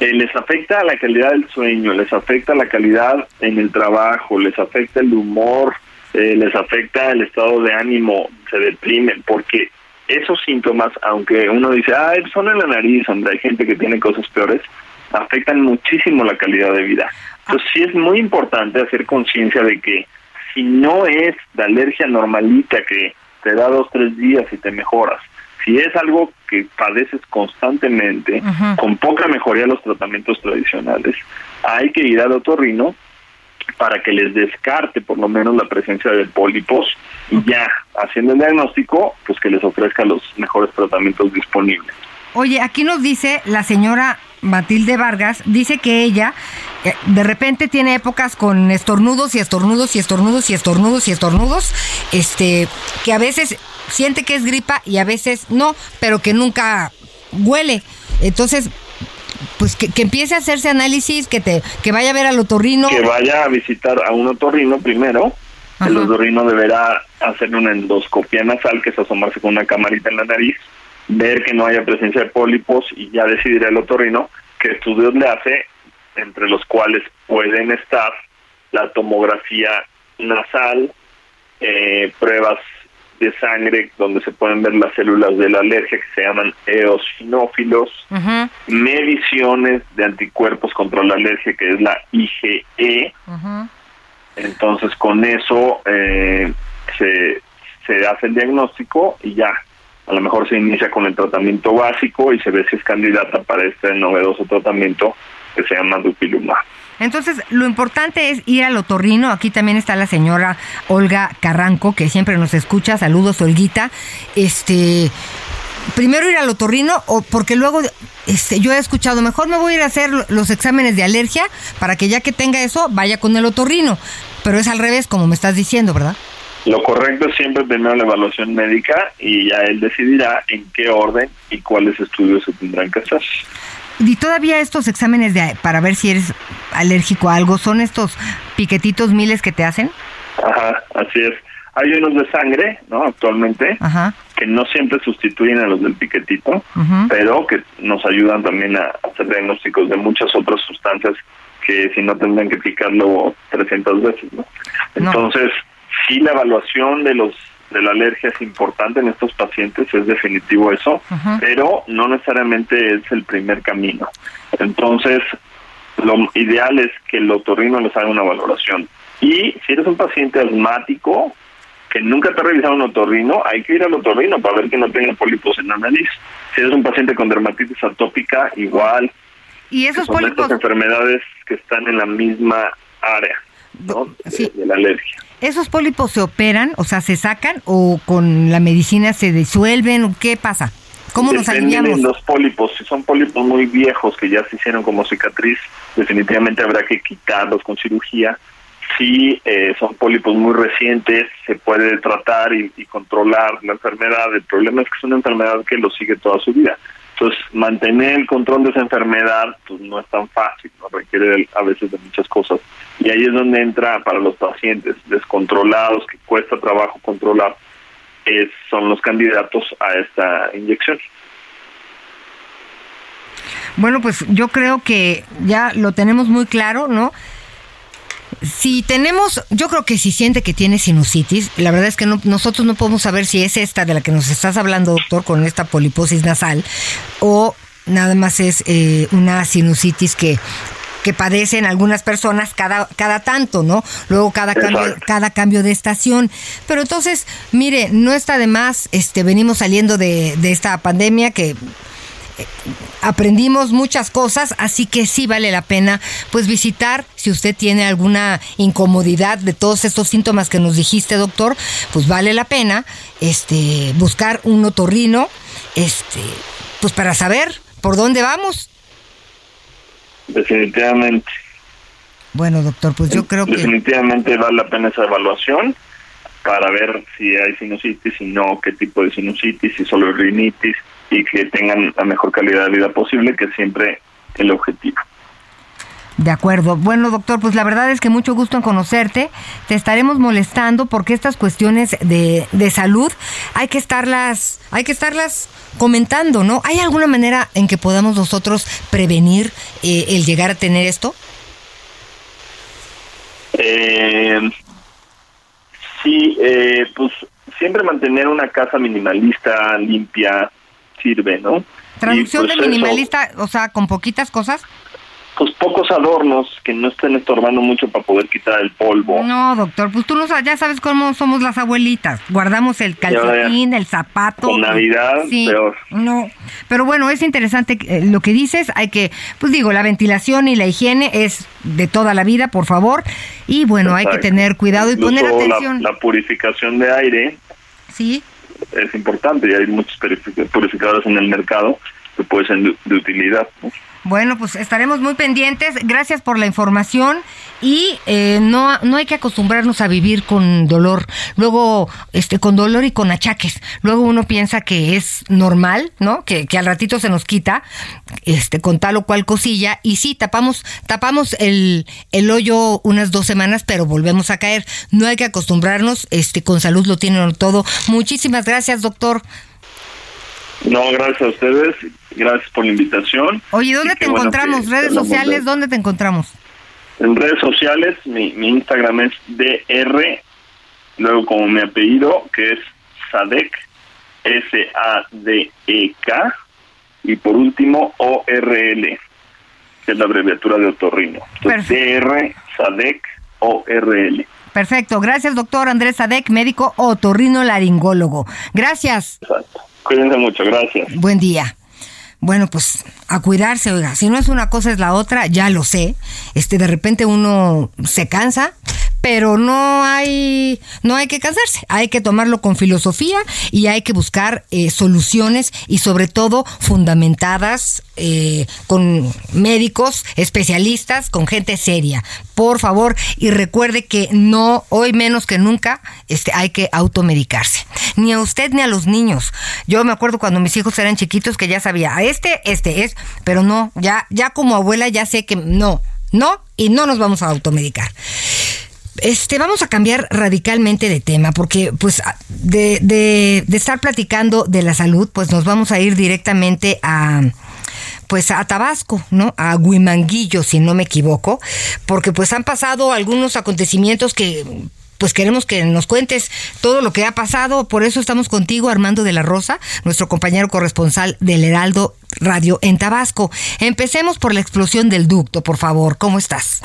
eh, les afecta la calidad del sueño, les afecta la calidad en el trabajo, les afecta el humor, eh, les afecta el estado de ánimo, se deprimen, porque esos síntomas, aunque uno dice, ah, son en la nariz, donde hay gente que tiene cosas peores, afectan muchísimo la calidad de vida. Entonces sí es muy importante hacer conciencia de que si no es la alergia normalita que te da dos, tres días y te mejoras, si es algo que padeces constantemente, con poca mejoría de los tratamientos tradicionales, hay que ir al otorrino para que les descarte por lo menos la presencia de pólipos y ya haciendo el diagnóstico, pues que les ofrezca los mejores tratamientos disponibles. Oye, aquí nos dice la señora Matilde Vargas, dice que ella eh, de repente tiene épocas con estornudos y estornudos y estornudos y estornudos y estornudos, este, que a veces siente que es gripa y a veces no, pero que nunca huele. Entonces, pues que, que empiece a hacerse análisis, que te, que vaya a ver al otorrino. Que vaya a visitar a un otorrino primero. El otorrino deberá hacer una endoscopia nasal, que es asomarse con una camarita en la nariz, ver que no haya presencia de pólipos y ya decidirá el otorrino qué estudios le hace, entre los cuales pueden estar la tomografía nasal, eh, pruebas de sangre donde se pueden ver las células de la alergia que se llaman eosinófilos, mediciones de anticuerpos contra la alergia que es la IgE, entonces con eso eh, se, se hace el diagnóstico y ya, a lo mejor se inicia con el tratamiento básico y se ve si es candidata para este novedoso tratamiento que se llama dupilumab. Entonces, lo importante es ir al otorrino. Aquí también está la señora Olga Carranco, que siempre nos escucha. Saludos, Olguita. Este, primero ir al otorrino, o porque luego este, yo he escuchado, mejor me voy a ir a hacer los exámenes de alergia para que ya que tenga eso, vaya con el otorrino. Pero es al revés, como me estás diciendo, ¿verdad? Lo correcto es siempre primero la evaluación médica y ya él decidirá en qué orden y cuáles estudios se tendrán que hacer. Y todavía estos exámenes de, para ver si eres alérgico a algo, ¿son estos piquetitos miles que te hacen? Ajá, así es. Hay unos de sangre, ¿no? Actualmente, Ajá. que no siempre sustituyen a los del piquetito, Ujú. pero que nos ayudan también a hacer diagnósticos de muchas otras sustancias que si no tendrán que picarlo 300 veces, ¿no? No. Entonces, sí la evaluación de los de la alergia es importante en estos pacientes, es definitivo eso, pero no necesariamente es el primer camino. Entonces, lo ideal es que el otorrino les haga una valoración. Y si eres un paciente asmático que nunca te ha revisado un otorrino, hay que ir al otorrino para ver que no tenga pólipos en la nariz. Si eres un paciente con dermatitis atópica, igual. Y esos que son de pólipos, estas enfermedades que están en la misma área ¿no? de la alergia. ¿Esos pólipos se operan, o sea, se sacan o con la medicina se disuelven? ¿Qué pasa? ¿Cómo nos aliviamos? los pólipos. Si son pólipos muy viejos que ya se hicieron como cicatriz, definitivamente habrá que quitarlos con cirugía. Si eh, son pólipos muy recientes, se puede tratar y, y controlar la enfermedad. El problema es que es una enfermedad que lo sigue toda su vida. Entonces, mantener el control de esa enfermedad pues no es tan fácil, ¿no? requiere a veces de muchas cosas. Y ahí es donde entra para los pacientes descontrolados, que cuesta trabajo controlar, es- son los candidatos a esta inyección. Bueno, pues yo creo que ya lo tenemos muy claro, ¿no? Si tenemos, yo creo que si siente que tiene sinusitis, la verdad es que no- nosotros no podemos saber si es esta de la que nos estás hablando, doctor, con esta poliposis nasal, o nada más es eh, una sinusitis que que padecen algunas personas cada, cada tanto, ¿no? Luego cada cambio, cada cambio de estación. Pero entonces, mire, no está de más, este, venimos saliendo de, de esta pandemia que aprendimos muchas cosas, así que sí vale la pena pues visitar si usted tiene alguna incomodidad de todos estos síntomas que nos dijiste, doctor, pues vale la pena este buscar un otorrino este pues para saber por dónde vamos. Definitivamente. Bueno, doctor, pues yo creo que... Definitivamente vale la pena esa evaluación para ver si hay sinusitis, si no, qué tipo de sinusitis, si solo rinitis y que tengan la mejor calidad de vida posible, que es siempre el objetivo. De acuerdo. Bueno, doctor, pues la verdad es que mucho gusto en conocerte. Te estaremos molestando porque estas cuestiones de, de salud hay que estarlas, hay que estarlas comentando, ¿no? ¿Hay alguna manera en que podamos nosotros prevenir eh, el llegar a tener esto? Eh, sí, eh, pues siempre mantener una casa minimalista, limpia, sirve, ¿no? Traducción pues, de eso, minimalista, o sea, con poquitas cosas. pues pocos adornos que no estén estorbando mucho para poder quitar el polvo. No, doctor, pues tú no sabes, ya sabes cómo somos las abuelitas. Guardamos el calcetín, el zapato. Con Navidad, sí, peor. No, pero bueno, es interesante eh, lo que dices. Hay que, pues digo, la ventilación y la higiene es de toda la vida, por favor. Y bueno, hay que tener cuidado y poner la- atención. La, purificación de aire Sí. Es importante y hay muchos purific- purificadores en el mercado que pueden ser de, de utilidad. ¿no? Bueno, pues estaremos muy pendientes. Gracias por la información y eh, no, no hay que acostumbrarnos a vivir con dolor. Luego, este, con dolor y con achaques. Luego uno piensa que es normal, ¿no? Que, que al ratito se nos quita, este, con tal o cual cosilla. Y sí, tapamos, tapamos el, el hoyo unas dos semanas, pero volvemos a caer. No hay que acostumbrarnos. Este, con salud lo tienen todo. Muchísimas gracias, doctor. No, gracias a ustedes, gracias por la invitación. Oye, ¿dónde te bueno encontramos? ¿Redes sociales? ¿Dónde te encontramos? En redes sociales, mi, mi Instagram es DR, luego como mi apellido, que es Sadek, S-A-D-E-K, y por último ORL, que es la abreviatura de otorrino. Entonces, DR, Sadek, ORL. Perfecto. Gracias, doctor Andrés Sadek, médico otorrino laringólogo. Gracias. Cuídense mucho, gracias. Buen día. Bueno, pues a cuidarse, oiga. Si no es una cosa es la otra, ya lo sé. Este, de repente uno se cansa, pero no hay, no hay que cansarse. Hay que tomarlo con filosofía y hay que buscar eh, soluciones y sobre todo fundamentadas eh, con médicos, especialistas, con gente seria. Por favor, y recuerde que no, hoy menos que nunca, este, hay que automedicarse. Ni a usted ni a los niños. Yo me acuerdo cuando mis hijos eran chiquitos que ya sabía, a este, este es, pero no, ya, ya como abuela ya sé que no, no, y no nos vamos a automedicar. Este, vamos a cambiar radicalmente de tema, porque pues de, de, de estar platicando de la salud, pues nos vamos a ir directamente a pues a Tabasco, ¿no? A Huimanguillo, si no me equivoco, porque pues han pasado algunos acontecimientos que pues queremos que nos cuentes todo lo que ha pasado, por eso estamos contigo, Armando de la Rosa, nuestro compañero corresponsal del Heraldo Radio en Tabasco. Empecemos por la explosión del ducto, por favor, ¿cómo estás?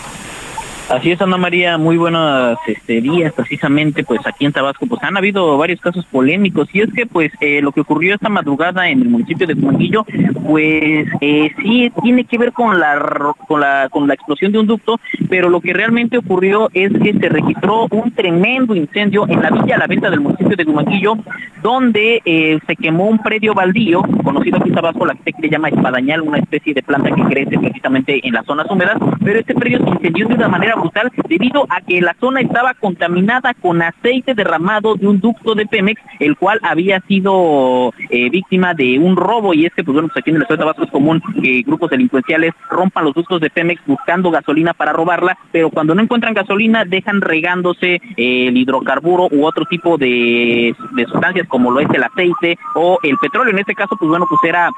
Así es, Ana María, muy buenos este, días, precisamente, pues aquí en Tabasco, pues han habido varios casos polémicos, y es que, pues, eh, lo que ocurrió esta madrugada en el municipio de Cumanguillo, pues, eh, sí tiene que ver con la, con la, con la explosión de un ducto, pero lo que realmente ocurrió es que se registró un tremendo incendio en la villa la venta del municipio de Cumanguillo, donde eh, se quemó un predio baldío, conocido aquí en Tabasco, la que se llama espadañal, una especie de planta que crece precisamente en las zonas húmedas, pero este predio se incendió de una manera debido a que la zona estaba contaminada con aceite derramado de un ducto de Pemex, el cual había sido eh, víctima de un robo y es que pues bueno, pues aquí en el estado de Tabasco es común que grupos delincuenciales rompan los ductos de Pemex buscando gasolina para robarla, pero cuando no encuentran gasolina dejan regándose el hidrocarburo u otro tipo de, de sustancias como lo es el aceite o el petróleo. En este caso, pues bueno, pues era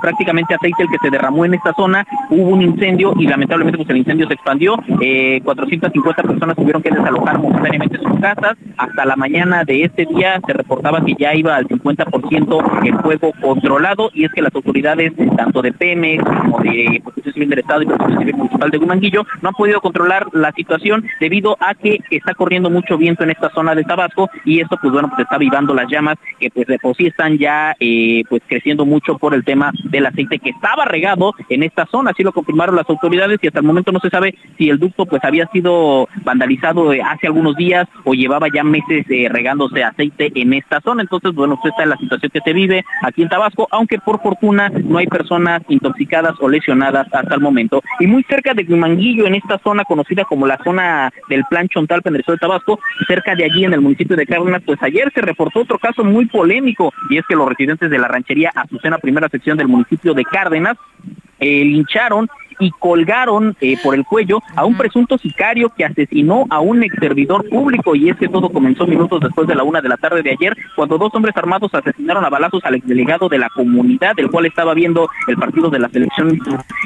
prácticamente aceite el que se derramó en esta zona, hubo un incendio y lamentablemente pues el incendio se expandió, eh, 450 personas tuvieron que desalojar momentáneamente sus casas, hasta la mañana de este día se reportaba que ya iba al 50% el fuego controlado. Y es que las autoridades tanto de Pemex como de Protección Civil del Estado y Protección Civil Municipal de Gumanguillo no han podido controlar la situación debido a que está corriendo mucho viento en esta zona de Tabasco. Y esto pues bueno pues está vivando las llamas que pues de por sí están ya eh, pues creciendo mucho por el tema del aceite que estaba regado en esta zona, así lo confirmaron las autoridades y hasta el momento no se sabe si el ducto pues había sido vandalizado eh, hace algunos días o llevaba ya meses eh, regándose aceite en esta zona, entonces bueno, pues esta es la situación que se vive aquí en Tabasco, aunque por fortuna no hay personas intoxicadas o lesionadas hasta el momento. Y muy cerca de Guimanguillo, en esta zona conocida como la zona del Plan Chontal, en el de Tabasco, cerca de allí en el municipio de Cárdenas, pues ayer se reportó otro caso muy polémico y es que los residentes de la ranchería Azucena, primera sección del municipio de Cárdenas, eh, lincharon y colgaron eh, por el cuello a un presunto sicario que asesinó a un ex servidor público y es que todo comenzó minutos después de la una de la tarde de ayer cuando dos hombres armados asesinaron a balazos al exdelegado de la comunidad del cual estaba viendo el partido de la selección.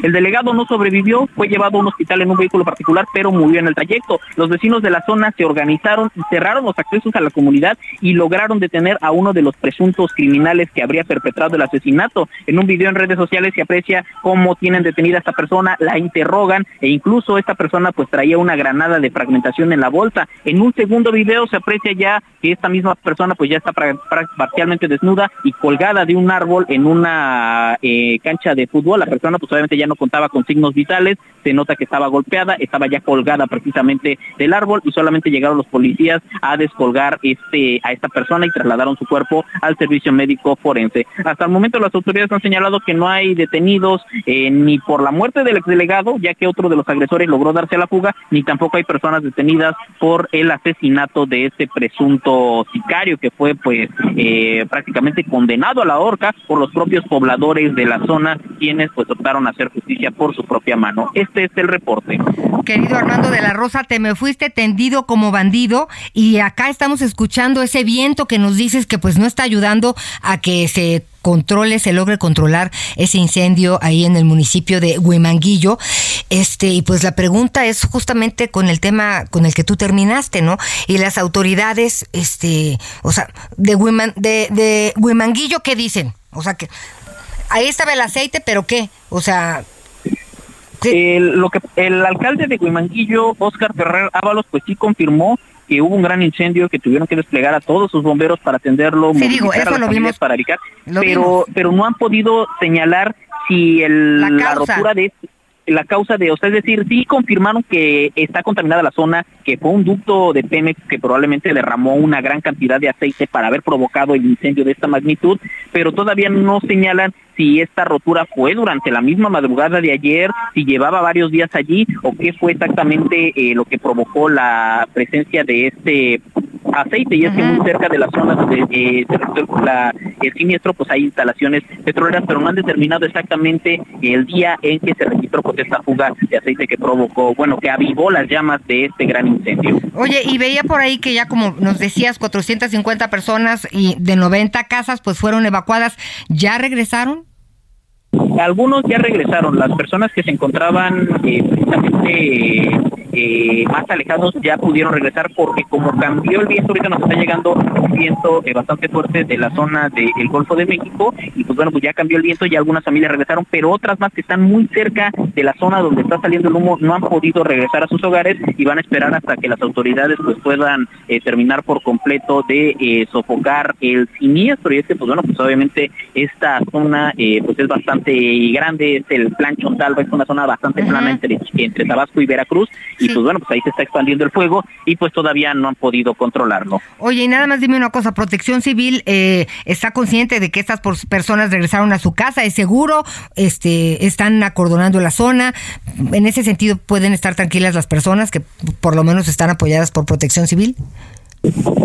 El delegado no sobrevivió, fue llevado a un hospital en un vehículo particular pero murió en el trayecto. Los vecinos de la zona se organizaron y cerraron los accesos a la comunidad y lograron detener a uno de los presuntos criminales que habría perpetrado el asesinato. En un video en redes sociales se aprecia cómo tienen detenida a esta persona la interrogan e incluso esta persona pues traía una granada de fragmentación en la bolsa. En un segundo video se aprecia ya que esta misma persona pues ya está parcialmente desnuda y colgada de un árbol en una eh, cancha de fútbol. La persona pues obviamente ya no contaba con signos vitales, se nota que estaba golpeada, estaba ya colgada precisamente del árbol y solamente llegaron los policías a descolgar este a esta persona y trasladaron su cuerpo al servicio médico forense. Hasta el momento las autoridades han señalado que no hay detenidos eh, ni por la muerte de exdelegado, ya que otro de los agresores logró darse a la fuga, ni tampoco hay personas detenidas por el asesinato de este presunto sicario que fue pues eh, prácticamente condenado a la horca por los propios pobladores de la zona, quienes pues optaron a hacer justicia por su propia mano. Este es el reporte. Querido Armando de la Rosa, te me fuiste tendido como bandido y acá estamos escuchando ese viento que nos dices que pues no está ayudando a que se controle, se logre controlar ese incendio ahí en el municipio de Huimanguillo. Este, y pues la pregunta es justamente con el tema con el que tú terminaste, ¿no? Y las autoridades, este, o sea, de, de, de Huimanguillo, ¿qué dicen? O sea, que ahí estaba el aceite, pero ¿qué? O sea, el, alcalde de Huimanguillo, Oscar Ferrer Ábalos, pues sí confirmó que hubo un gran incendio que tuvieron que desplegar a todos sus bomberos para atenderlo, sí, digo, eso lo vimos, para ubicar, pero pero no han podido señalar si el, la, la rotura de la causa de, o sea, es decir, sí confirmaron que está contaminada la zona, que fue un ducto de Pemex que probablemente derramó una gran cantidad de aceite para haber provocado el incendio de esta magnitud, pero todavía no señalan si esta rotura fue durante la misma madrugada de ayer, si llevaba varios días allí o qué fue exactamente eh, lo que provocó la presencia de este aceite y es que muy cerca de la zona donde eh, se registró el siniestro pues hay instalaciones petroleras pero no han determinado exactamente el día en que se registró pues esta fuga de aceite que provocó, bueno, que avivó las llamas de este gran incendio. Oye, y veía por ahí que ya como nos decías 450 personas y de 90 casas pues fueron evacuadas, ¿ya regresaron? Algunos ya regresaron, las personas que se encontraban eh, precisamente eh, más alejados ya pudieron regresar porque como cambió el viento, ahorita nos está llegando un viento eh, bastante fuerte de la zona del Golfo de México y pues bueno, pues ya cambió el viento y algunas familias regresaron, pero otras más que están muy cerca de la zona donde está saliendo el humo no han podido regresar a sus hogares y van a esperar hasta que las autoridades pues puedan eh, terminar por completo de sofocar el siniestro. Y es que pues bueno, pues obviamente esta zona pues es bastante grande, es el plan Chontalba, es una zona bastante plana entre, entre Tabasco y Veracruz y pues bueno, pues ahí se está expandiendo el fuego y pues todavía no han podido controlarlo. Oye, y nada más dime una cosa, Protección Civil eh, está consciente de que estas personas regresaron a su casa, es seguro, este, están acordonando la zona, en ese sentido pueden estar tranquilas las personas que por lo menos están apoyadas por Protección Civil.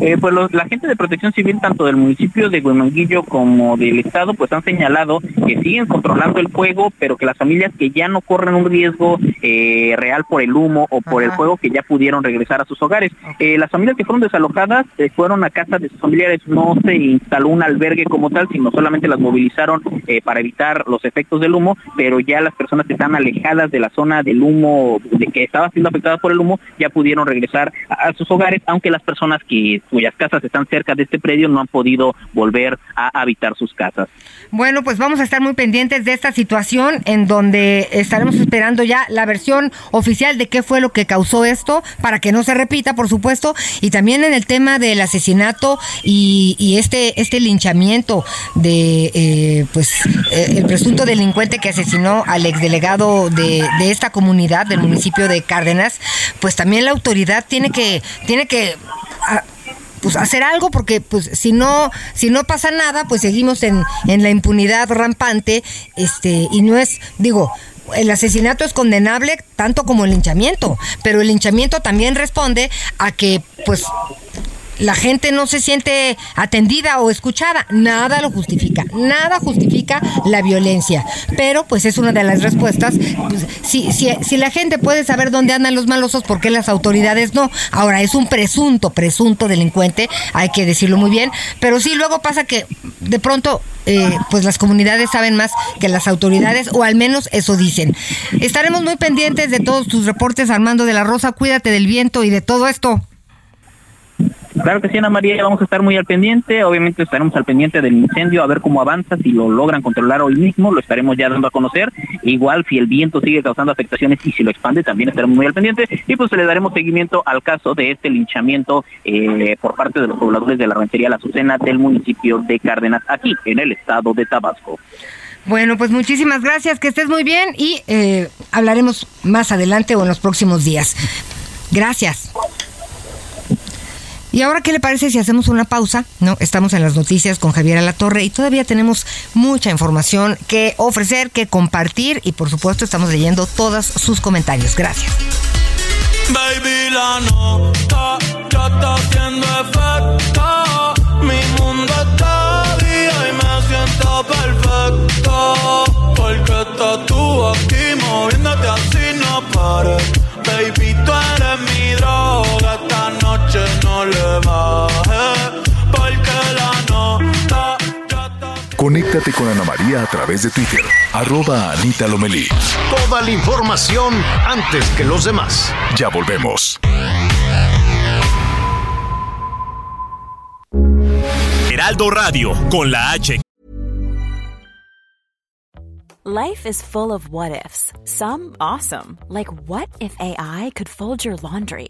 Eh, pues los, la gente de protección civil, tanto del municipio de Huemanguillo como del estado, pues han señalado que siguen controlando el fuego, pero que las familias que ya no corren un riesgo eh, real por el humo o por el fuego, que ya pudieron regresar a sus hogares. Eh, las familias que fueron desalojadas fueron a casa de sus familiares, no se instaló un albergue como tal, sino solamente las movilizaron para evitar los efectos del humo, pero ya las personas que están alejadas de la zona del humo, de que estaba siendo afectada por el humo, ya pudieron regresar a, a sus hogares, aunque las personas que cuyas casas están cerca de este predio no han podido volver a habitar sus casas. Bueno, pues vamos a estar muy pendientes de esta situación en donde estaremos esperando ya la versión oficial de qué fue lo que causó esto para que no se repita, por supuesto, y también en el tema del asesinato y, este este linchamiento de eh, pues eh, el presunto delincuente que asesinó al exdelegado de, de esta comunidad del municipio de Cárdenas, pues también la autoridad tiene que tiene que pues hacer algo porque pues si no si no pasa nada pues seguimos en, en la impunidad rampante este y no es digo el asesinato es condenable tanto como el linchamiento pero el linchamiento también responde a que pues la gente no se siente atendida o escuchada. Nada lo justifica. Nada justifica la violencia. Pero pues es una de las respuestas. Pues, si, si, si la gente puede saber dónde andan los malosos, ¿por qué las autoridades no? Ahora, es un presunto, presunto delincuente, hay que decirlo muy bien. Pero sí, luego pasa que de pronto eh, pues las comunidades saben más que las autoridades, o al menos eso dicen. Estaremos muy pendientes de todos tus reportes, Armando de la Rosa. Cuídate del viento y de todo esto. Claro que sí, Ana María, vamos a estar muy al pendiente. Obviamente estaremos al pendiente del incendio, a ver cómo avanza, si lo logran controlar hoy mismo, lo estaremos ya dando a conocer. Igual, si el viento sigue causando afectaciones y si lo expande, también estaremos muy al pendiente. Y pues le daremos seguimiento al caso de este linchamiento eh, por parte de los pobladores de la ranchería La Azucena del municipio de Cárdenas, aquí en el estado de Tabasco. Bueno, pues muchísimas gracias, que estés muy bien y eh, hablaremos más adelante o en los próximos días. Gracias. Y ahora, ¿qué le parece si hacemos una pausa? No, estamos en las noticias con Javier Alatorre y todavía tenemos mucha información que ofrecer, que compartir y por supuesto estamos leyendo todos sus comentarios. Gracias. Baby, la nota ya está haciendo efecto. Mi mundo está día y me siento perfecto. Porque estás tú aquí moviéndote así no pares. Baby, tú eres mi droga. Conéctate con Ana María a través de Twitter, arroba Anita Lomelí. Toda la información antes que los demás. Ya volvemos. Heraldo Radio, con la H. Life is full of what ifs. Some awesome, like what if AI could fold your laundry?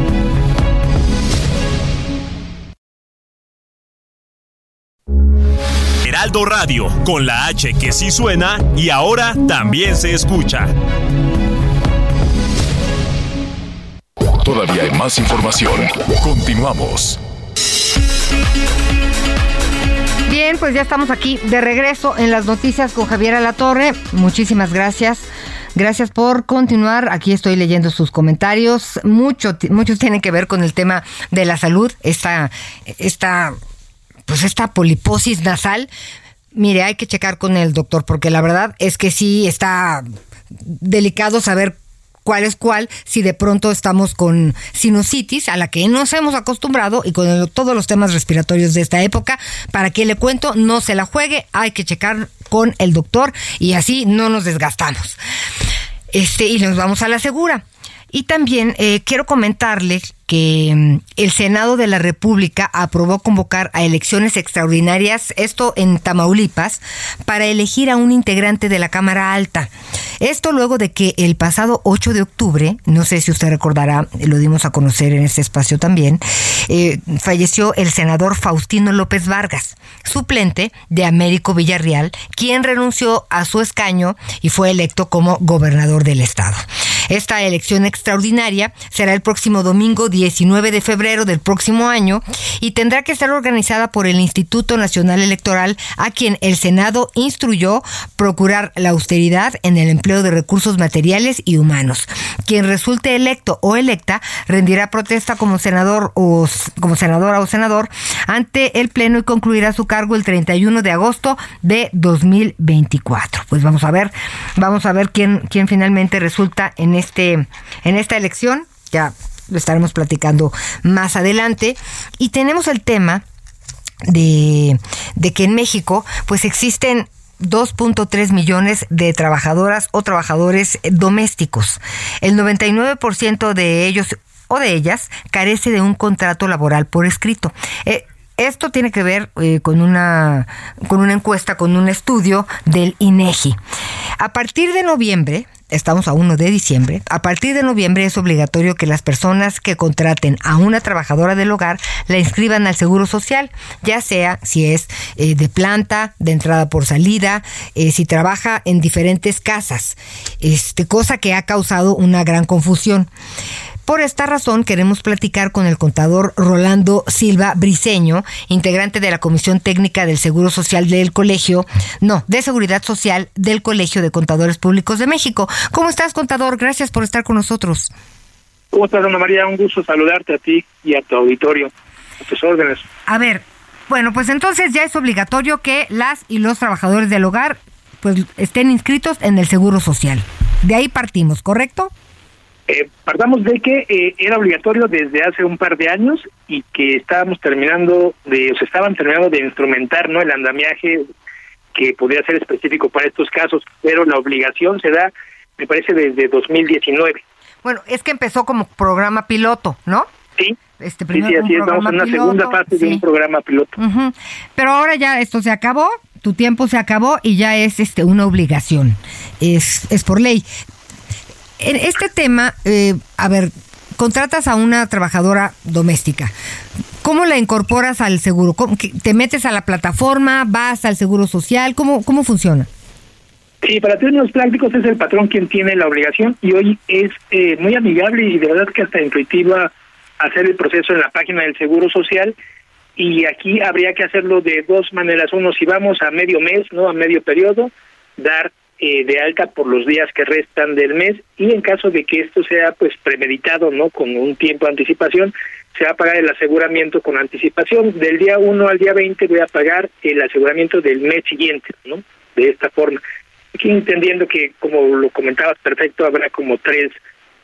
Heraldo Radio, con la H que sí suena y ahora también se escucha. Todavía hay más información. Continuamos. Bien, pues ya estamos aquí de regreso en las noticias con Javier Alatorre. Muchísimas gracias. Gracias por continuar. Aquí estoy leyendo sus comentarios. Mucho, muchos tienen que ver con el tema de la salud. Esta, esta, pues esta poliposis nasal. Mire, hay que checar con el doctor porque la verdad es que sí está delicado saber cuál es cuál, si de pronto estamos con sinusitis, a la que nos hemos acostumbrado, y con todos los temas respiratorios de esta época, para que le cuento, no se la juegue, hay que checar con el doctor y así no nos desgastamos. Este, y nos vamos a la segura. Y también eh, quiero comentarles que mm, el Senado de la República aprobó convocar a elecciones extraordinarias, esto en Tamaulipas, para elegir a un integrante de la Cámara Alta. Esto luego de que el pasado 8 de octubre, no sé si usted recordará, lo dimos a conocer en este espacio también, eh, falleció el senador Faustino López Vargas, suplente de Américo Villarreal, quien renunció a su escaño y fue electo como gobernador del estado. Esta elección extraordinaria será el próximo domingo 19 de febrero del próximo año y tendrá que estar organizada por el Instituto Nacional Electoral a quien el Senado instruyó procurar la austeridad en el empleo de recursos materiales y humanos. Quien resulte electo o electa rendirá protesta como senador o como senadora o senador ante el pleno y concluirá su cargo el 31 de agosto de 2024. Pues vamos a ver, vamos a ver quién quién finalmente resulta en este en esta elección. Ya lo estaremos platicando más adelante. Y tenemos el tema de, de que en México pues existen 2.3 millones de trabajadoras o trabajadores domésticos. El 99% de ellos o de ellas carece de un contrato laboral por escrito. Eh, esto tiene que ver eh, con una con una encuesta, con un estudio del INEGI. A partir de noviembre, estamos a 1 de diciembre, a partir de noviembre es obligatorio que las personas que contraten a una trabajadora del hogar la inscriban al Seguro Social, ya sea si es eh, de planta, de entrada por salida, eh, si trabaja en diferentes casas, este, cosa que ha causado una gran confusión. Por esta razón queremos platicar con el contador Rolando Silva Briceño, integrante de la Comisión Técnica del Seguro Social del Colegio, no, de Seguridad Social del Colegio de Contadores Públicos de México. ¿Cómo estás, contador? Gracias por estar con nosotros. ¿Cómo estás, Ana María? Un gusto saludarte a ti y a tu auditorio. A tus órdenes. A ver, bueno, pues entonces ya es obligatorio que las y los trabajadores del hogar pues estén inscritos en el Seguro Social. De ahí partimos, ¿correcto? Eh, partamos de que eh, era obligatorio desde hace un par de años y que estábamos terminando de, o se estaban terminando de instrumentar, ¿no? El andamiaje que podría ser específico para estos casos, pero la obligación se da, me parece, desde 2019. Bueno, es que empezó como programa piloto, ¿no? Sí. Este sí, sí, así es, vamos en una segunda fase de un programa piloto. Pero ahora ya esto se acabó, tu tiempo se acabó y ya es este una obligación, es, es por ley. En este tema, eh, a ver, contratas a una trabajadora doméstica. ¿Cómo la incorporas al seguro? ¿Te metes a la plataforma? ¿Vas al seguro social? ¿Cómo, cómo funciona? Sí, para términos prácticos es el patrón quien tiene la obligación y hoy es eh, muy amigable y de verdad que hasta intuitiva hacer el proceso en la página del Seguro Social y aquí habría que hacerlo de dos maneras. Uno, si vamos a medio mes, no a medio periodo, dar eh, de alta por los días que restan del mes y en caso de que esto sea pues premeditado, ¿no? Con un tiempo de anticipación, se va a pagar el aseguramiento con anticipación. Del día 1 al día 20 voy a pagar el aseguramiento del mes siguiente, ¿no? De esta forma. Aquí entendiendo que, como lo comentabas perfecto, habrá como tres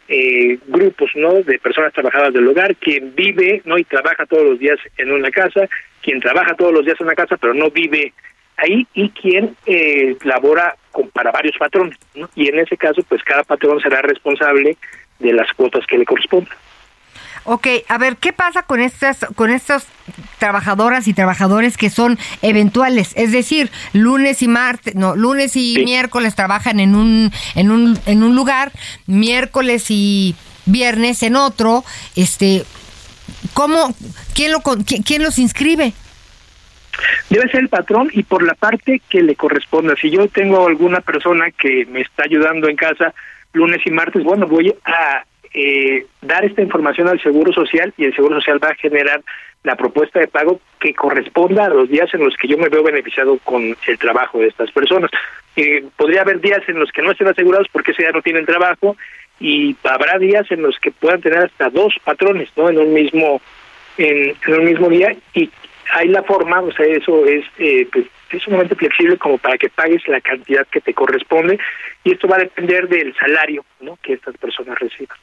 eh, grupos, ¿no? De personas trabajadoras del hogar, quien vive, ¿no? Y trabaja todos los días en una casa, quien trabaja todos los días en una casa, pero no vive ahí y quien eh, labora con, para varios patrones. ¿no? Y en ese caso, pues cada patrón será responsable de las cuotas que le correspondan. Ok, a ver, ¿qué pasa con estas, con estas trabajadoras y trabajadores que son eventuales? Es decir, lunes y martes, no, lunes y miércoles trabajan en un, en un, en un lugar, miércoles y viernes en otro, este, ¿cómo, quién lo, quién, quién los inscribe? Debe ser el patrón y por la parte que le corresponda. Si yo tengo alguna persona que me está ayudando en casa lunes y martes, bueno, voy a eh, dar esta información al Seguro Social y el Seguro Social va a generar la propuesta de pago que corresponda a los días en los que yo me veo beneficiado con el trabajo de estas personas. Eh, podría haber días en los que no estén asegurados porque ese día no tienen trabajo y habrá días en los que puedan tener hasta dos patrones, ¿no? En un mismo en, en un mismo día y hay la forma, o sea, eso es eh, pues, es sumamente flexible como para que pagues la cantidad que te corresponde y esto va a depender del salario ¿no? que estas personas reciban.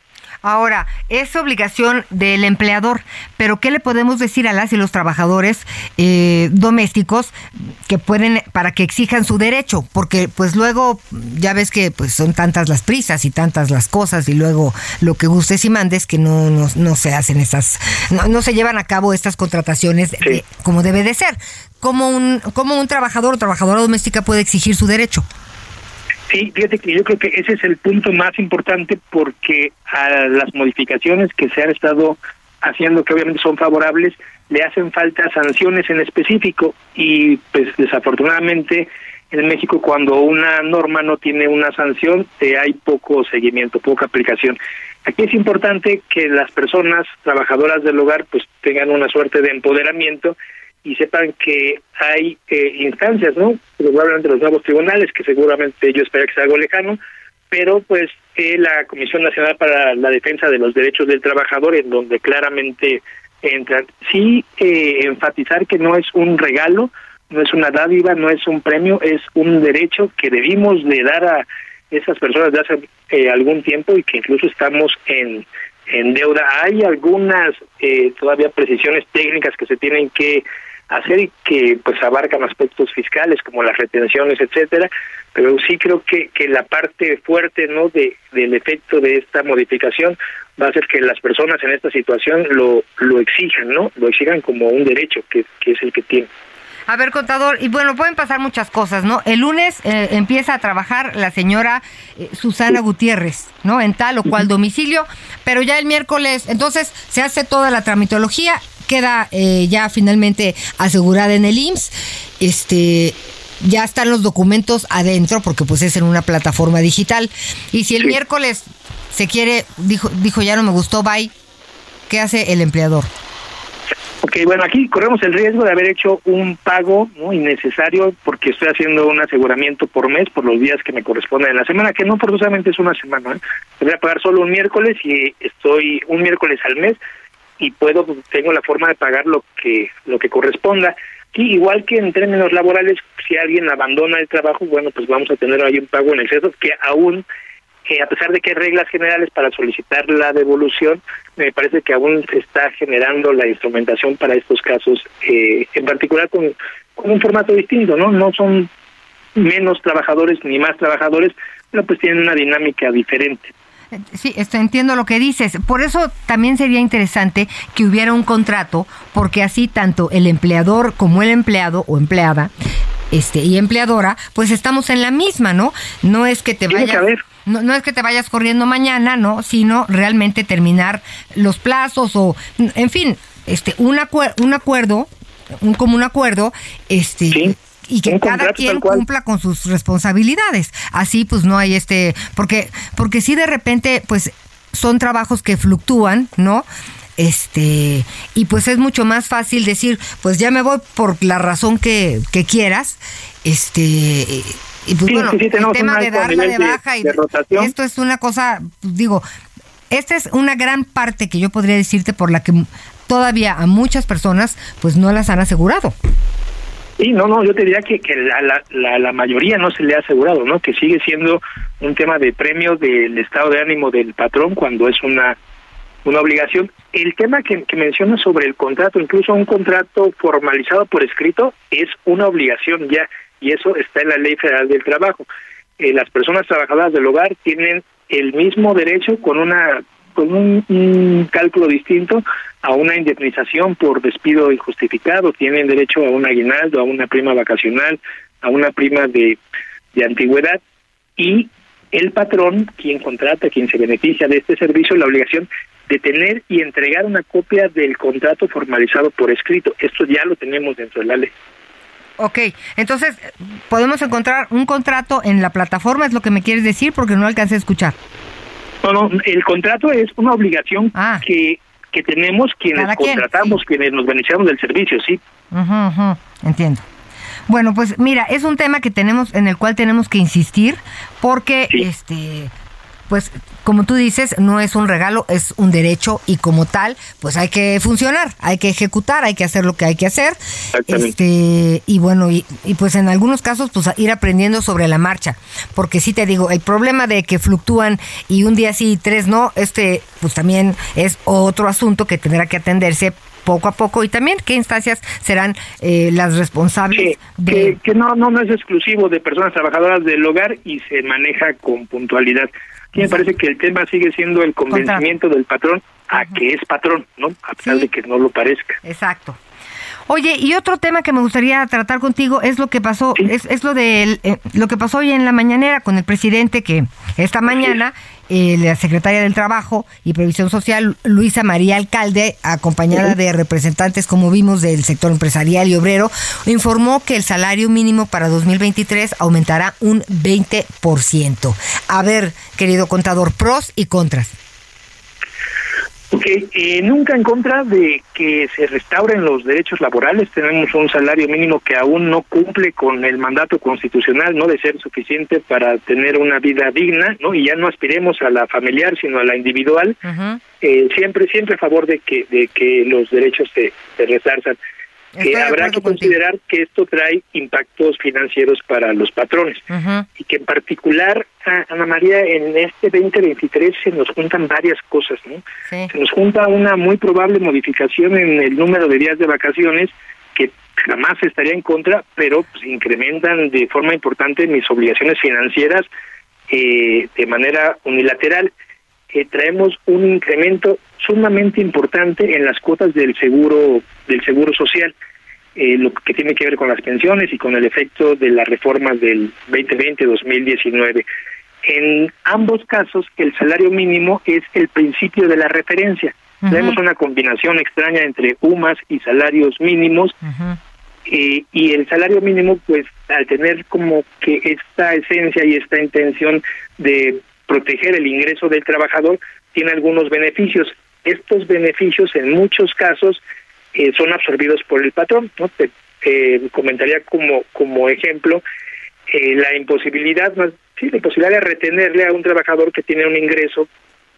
Ahora, es obligación del empleador, pero ¿qué le podemos decir a las y los trabajadores eh, domésticos que pueden, para que exijan su derecho? Porque pues luego, ya ves que pues son tantas las prisas y tantas las cosas y luego lo que gustes y mandes que no, no, no se hacen esas, no, no, se llevan a cabo estas contrataciones de, como debe de ser. ¿Cómo un, cómo un trabajador o trabajadora doméstica puede exigir su derecho? Sí, fíjate que yo creo que ese es el punto más importante porque a las modificaciones que se han estado haciendo, que obviamente son favorables, le hacen falta sanciones en específico y pues desafortunadamente en México cuando una norma no tiene una sanción eh, hay poco seguimiento, poca aplicación. Aquí es importante que las personas trabajadoras del hogar pues tengan una suerte de empoderamiento y sepan que hay eh, instancias, ¿no? Probablemente los nuevos tribunales, que seguramente yo espero que sea algo lejano, pero pues eh, la Comisión Nacional para la Defensa de los Derechos del Trabajador, en donde claramente entra. Sí, eh, enfatizar que no es un regalo, no es una dádiva, no es un premio, es un derecho que debimos de dar a esas personas de hace eh, algún tiempo y que incluso estamos en en deuda. Hay algunas eh, todavía precisiones técnicas que se tienen que hacer que pues abarcan aspectos fiscales como las retenciones, etcétera, pero sí creo que, que la parte fuerte no de del efecto de esta modificación va a ser que las personas en esta situación lo lo exijan, ¿no? Lo exijan como un derecho que, que es el que tienen. A ver, contador, y bueno, pueden pasar muchas cosas, ¿no? El lunes eh, empieza a trabajar la señora eh, Susana Gutiérrez, ¿no? En tal o cual domicilio, pero ya el miércoles, entonces se hace toda la tramitología queda eh, ya finalmente asegurada en el IMSS. Este ya están los documentos adentro porque pues es en una plataforma digital. Y si el miércoles se quiere, dijo, dijo ya no me gustó, bye, ¿qué hace el empleador? Ok, bueno, aquí corremos el riesgo de haber hecho un pago ¿no? innecesario porque estoy haciendo un aseguramiento por mes por los días que me corresponden en la semana, que no forzosamente es una semana. ¿eh? Voy a pagar solo un miércoles y estoy un miércoles al mes y puedo tengo la forma de pagar lo que lo que corresponda. Y igual que en términos laborales si alguien abandona el trabajo bueno pues vamos a tener ahí un pago en exceso que aún eh, a pesar de que hay reglas generales para solicitar la devolución me parece que aún se está generando la instrumentación para estos casos eh, en particular con, con un formato distinto no no son menos trabajadores ni más trabajadores pero pues tienen una dinámica diferente Sí, esto, entiendo lo que dices. Por eso también sería interesante que hubiera un contrato, porque así tanto el empleador como el empleado o empleada este y empleadora, pues estamos en la misma, ¿no? No es que te vayas no, no es que te vayas corriendo mañana, ¿no? Sino realmente terminar los plazos o en fin, este un, un acuerdo, un común acuerdo, este y que cada quien cumpla con sus responsabilidades. Así pues no hay este, porque, porque si de repente pues son trabajos que fluctúan, ¿no? Este, y pues es mucho más fácil decir, pues ya me voy por la razón que, que quieras, este, y pues bueno, el tema de darla de baja y esto es una cosa, pues, digo, esta es una gran parte que yo podría decirte por la que todavía a muchas personas pues no las han asegurado. Sí, no, no, yo te diría que, que la, la, la, mayoría no se le ha asegurado, ¿no? Que sigue siendo un tema de premio del estado de ánimo del patrón cuando es una una obligación. El tema que, que menciona sobre el contrato, incluso un contrato formalizado por escrito, es una obligación ya, y eso está en la Ley Federal del Trabajo. Eh, las personas trabajadoras del hogar tienen el mismo derecho con una con un, cálculo distinto a una indemnización por despido injustificado, tienen derecho a un aguinaldo, a una prima vacacional, a una prima de, de antigüedad y el patrón, quien contrata, quien se beneficia de este servicio, la obligación de tener y entregar una copia del contrato formalizado por escrito. Esto ya lo tenemos dentro de la ley. Ok, entonces, ¿podemos encontrar un contrato en la plataforma? Es lo que me quieres decir porque no alcancé a escuchar. No, no, el contrato es una obligación ah. que, que tenemos quienes contratamos, quienes nos beneficiamos del servicio, sí. Entiendo. Bueno, pues mira, es un tema que tenemos, en el cual tenemos que insistir, porque este pues como tú dices, no es un regalo, es un derecho y como tal, pues hay que funcionar, hay que ejecutar, hay que hacer lo que hay que hacer. Este, y bueno, y, y pues en algunos casos, pues ir aprendiendo sobre la marcha. Porque sí te digo, el problema de que fluctúan y un día sí y tres no, este, pues también es otro asunto que tendrá que atenderse poco a poco y también qué instancias serán eh, las responsables de... que, que no, no no es exclusivo de personas trabajadoras del hogar y se maneja con puntualidad. Aquí me parece que el tema sigue siendo el convencimiento del patrón a que es patrón, ¿no? A pesar de que no lo parezca. Exacto. Oye, y otro tema que me gustaría tratar contigo es lo que pasó, es, es lo de eh, lo que pasó hoy en la mañanera con el presidente que esta mañana eh, la secretaria del Trabajo y Previsión Social, Luisa María Alcalde, acompañada de representantes, como vimos, del sector empresarial y obrero, informó que el salario mínimo para 2023 aumentará un 20%. A ver, querido contador, pros y contras. Ok, eh, nunca en contra de que se restauren los derechos laborales. Tenemos un salario mínimo que aún no cumple con el mandato constitucional, no de ser suficiente para tener una vida digna, ¿no? Y ya no aspiremos a la familiar, sino a la individual. Eh, siempre, siempre a favor de que de que los derechos se, se resarzan. De habrá que considerar que esto trae impactos financieros para los patrones y que en particular, Ana María, en este 2023 se nos juntan varias cosas, ¿no? Se nos junta una muy probable modificación en el número de días de vacaciones que jamás estaría en contra, pero pues, incrementan de forma importante mis obligaciones financieras eh, de manera unilateral. Eh, traemos un incremento sumamente importante en las cuotas del seguro del seguro social, eh, lo que tiene que ver con las pensiones y con el efecto de las reformas del 2020-2019. En ambos casos, el salario mínimo es el principio de la referencia. Tenemos una combinación extraña entre UMAS y salarios mínimos eh, y el salario mínimo, pues al tener como que esta esencia y esta intención de proteger el ingreso del trabajador, tiene algunos beneficios. Estos beneficios en muchos casos eh, son absorbidos por el patrón. ¿no? Te eh, comentaría como, como ejemplo eh, la imposibilidad, más, sí, la imposibilidad de retenerle a un trabajador que tiene un ingreso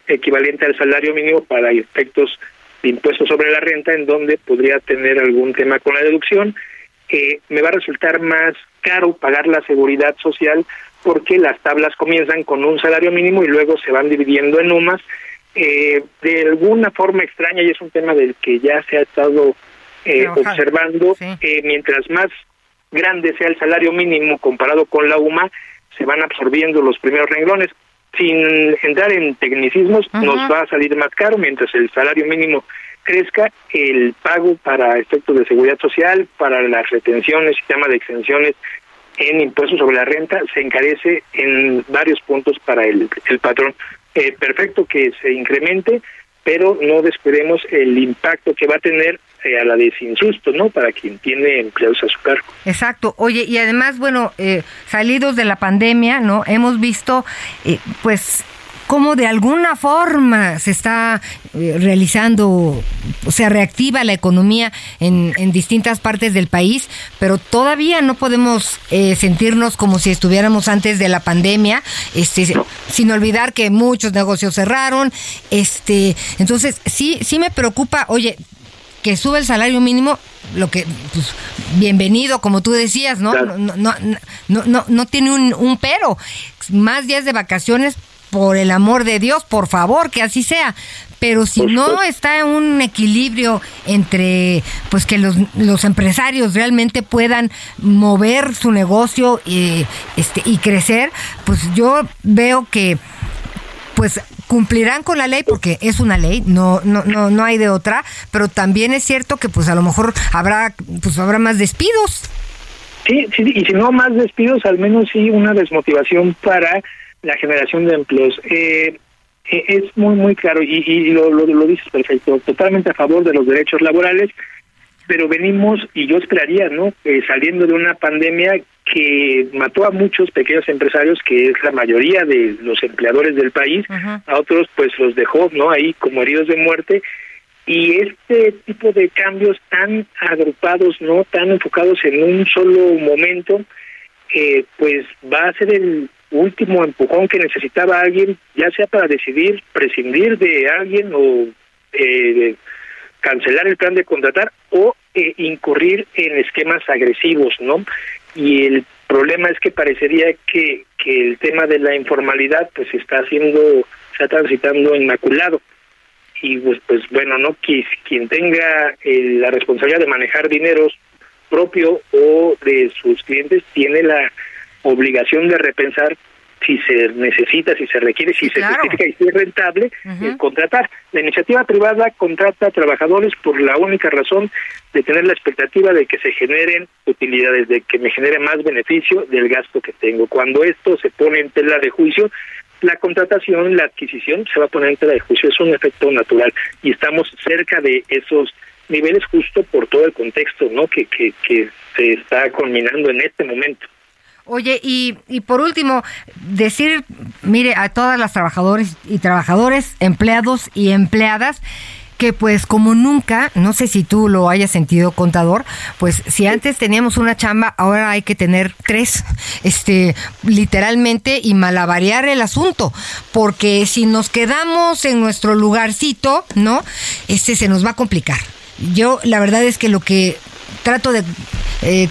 equivalente al salario mínimo para efectos de impuestos sobre la renta, en donde podría tener algún tema con la deducción. Eh, me va a resultar más caro pagar la seguridad social porque las tablas comienzan con un salario mínimo y luego se van dividiendo en UMAS. Eh, de alguna forma extraña, y es un tema del que ya se ha estado eh, observando, eh, mientras más grande sea el salario mínimo comparado con la UMA, se van absorbiendo los primeros renglones. Sin entrar en tecnicismos, nos va a salir más caro mientras el salario mínimo crezca, el pago para efectos de seguridad social, para las retenciones, sistema de exenciones en impuestos sobre la renta, se encarece en varios puntos para el, el patrón. Eh, perfecto que se incremente, pero no descuidemos el impacto que va a tener eh, a la de ¿no? Para quien tiene empleados a su cargo. Exacto. Oye, y además, bueno, eh, salidos de la pandemia, ¿no? Hemos visto, eh, pues, cómo de alguna forma se está eh, realizando, se reactiva la economía en, en distintas partes del país, pero todavía no podemos eh, sentirnos como si estuviéramos antes de la pandemia, este, sin olvidar que muchos negocios cerraron, este, entonces sí, sí me preocupa, oye, que sube el salario mínimo, lo que, pues, bienvenido, como tú decías, ¿no? No, no, no, no, no, no tiene un, un pero. Más días de vacaciones, por el amor de Dios, por favor, que así sea. Pero si no está un equilibrio entre, pues que los, los empresarios realmente puedan mover su negocio y, este, y crecer, pues yo veo que pues cumplirán con la ley porque es una ley, no, no, no, no hay de otra, pero también es cierto que pues a lo mejor habrá, pues habrá más despidos. Sí, sí, y si no más despidos, al menos sí una desmotivación para la generación de empleos. Eh, eh, es muy, muy claro y, y lo, lo, lo dices perfecto, totalmente a favor de los derechos laborales, pero venimos, y yo esperaría, ¿no? Eh, saliendo de una pandemia que mató a muchos pequeños empresarios, que es la mayoría de los empleadores del país, a otros pues los dejó, ¿no? Ahí como heridos de muerte, y este tipo de cambios tan agrupados, no tan enfocados en un solo momento, eh, pues va a ser el último empujón que necesitaba alguien, ya sea para decidir prescindir de alguien o eh, cancelar el plan de contratar o eh, incurrir en esquemas agresivos, ¿no? Y el problema es que parecería que, que el tema de la informalidad pues está haciendo, está transitando inmaculado. Y pues, pues bueno, ¿no? Quien, quien tenga eh, la responsabilidad de manejar dineros propio o de sus clientes tiene la obligación de repensar si se necesita, si se requiere, si se justifica y si es rentable eh, contratar. La iniciativa privada contrata trabajadores por la única razón de tener la expectativa de que se generen utilidades, de que me genere más beneficio del gasto que tengo. Cuando esto se pone en tela de juicio, la contratación, la adquisición se va a poner en tela de juicio. Es un efecto natural y estamos cerca de esos niveles justo por todo el contexto no que, que, que se está culminando en este momento. Oye, y, y por último, decir, mire, a todas las trabajadores y trabajadores, empleados y empleadas, que pues como nunca, no sé si tú lo hayas sentido contador, pues si antes teníamos una chamba, ahora hay que tener tres, este, literalmente y malabarear el asunto, porque si nos quedamos en nuestro lugarcito, ¿no? Este se nos va a complicar. Yo la verdad es que lo que trato de eh,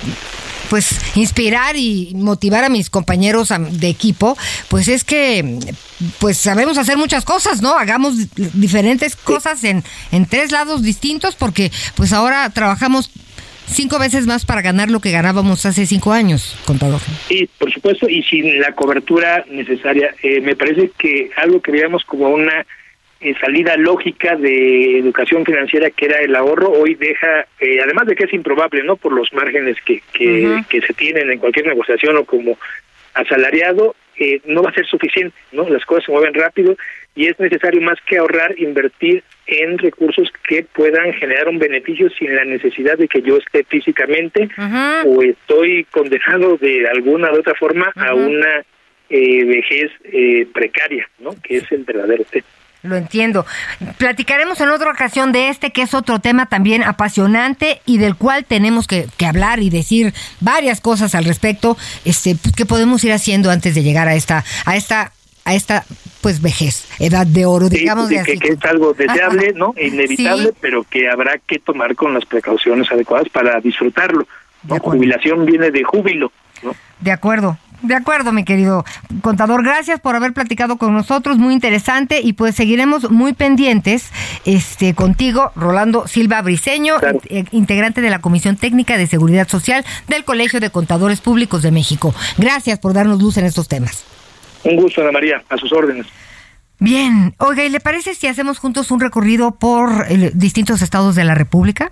pues inspirar y motivar a mis compañeros de equipo, pues es que pues sabemos hacer muchas cosas, ¿no? Hagamos diferentes cosas en, en tres lados distintos porque pues ahora trabajamos cinco veces más para ganar lo que ganábamos hace cinco años, contador. Sí, por supuesto, y sin la cobertura necesaria. Eh, me parece que algo que veíamos como una eh, salida lógica de educación financiera que era el ahorro hoy deja eh, además de que es improbable no por los márgenes que que, que se tienen en cualquier negociación o como asalariado eh, no va a ser suficiente no las cosas se mueven rápido y es necesario más que ahorrar invertir en recursos que puedan generar un beneficio sin la necesidad de que yo esté físicamente o estoy condenado de alguna u otra forma a una eh, vejez eh, precaria no que es el verdadero tema lo entiendo. Platicaremos en otra ocasión de este, que es otro tema también apasionante y del cual tenemos que, que hablar y decir varias cosas al respecto, este, pues, que podemos ir haciendo antes de llegar a esta, a esta, a esta, pues vejez, edad de oro, digamos sí, de así. que, que es algo deseable, ¿no? Inevitable, pero que habrá que tomar con las precauciones adecuadas para disfrutarlo. ¿no? Jubilación viene de júbilo, ¿no? De acuerdo. De acuerdo, mi querido contador. Gracias por haber platicado con nosotros, muy interesante y pues seguiremos muy pendientes este contigo, Rolando Silva Briceño, eh, integrante de la Comisión Técnica de Seguridad Social del Colegio de Contadores Públicos de México. Gracias por darnos luz en estos temas. Un gusto, Ana María, a sus órdenes. Bien, oiga, ¿y le parece si hacemos juntos un recorrido por eh, distintos estados de la República?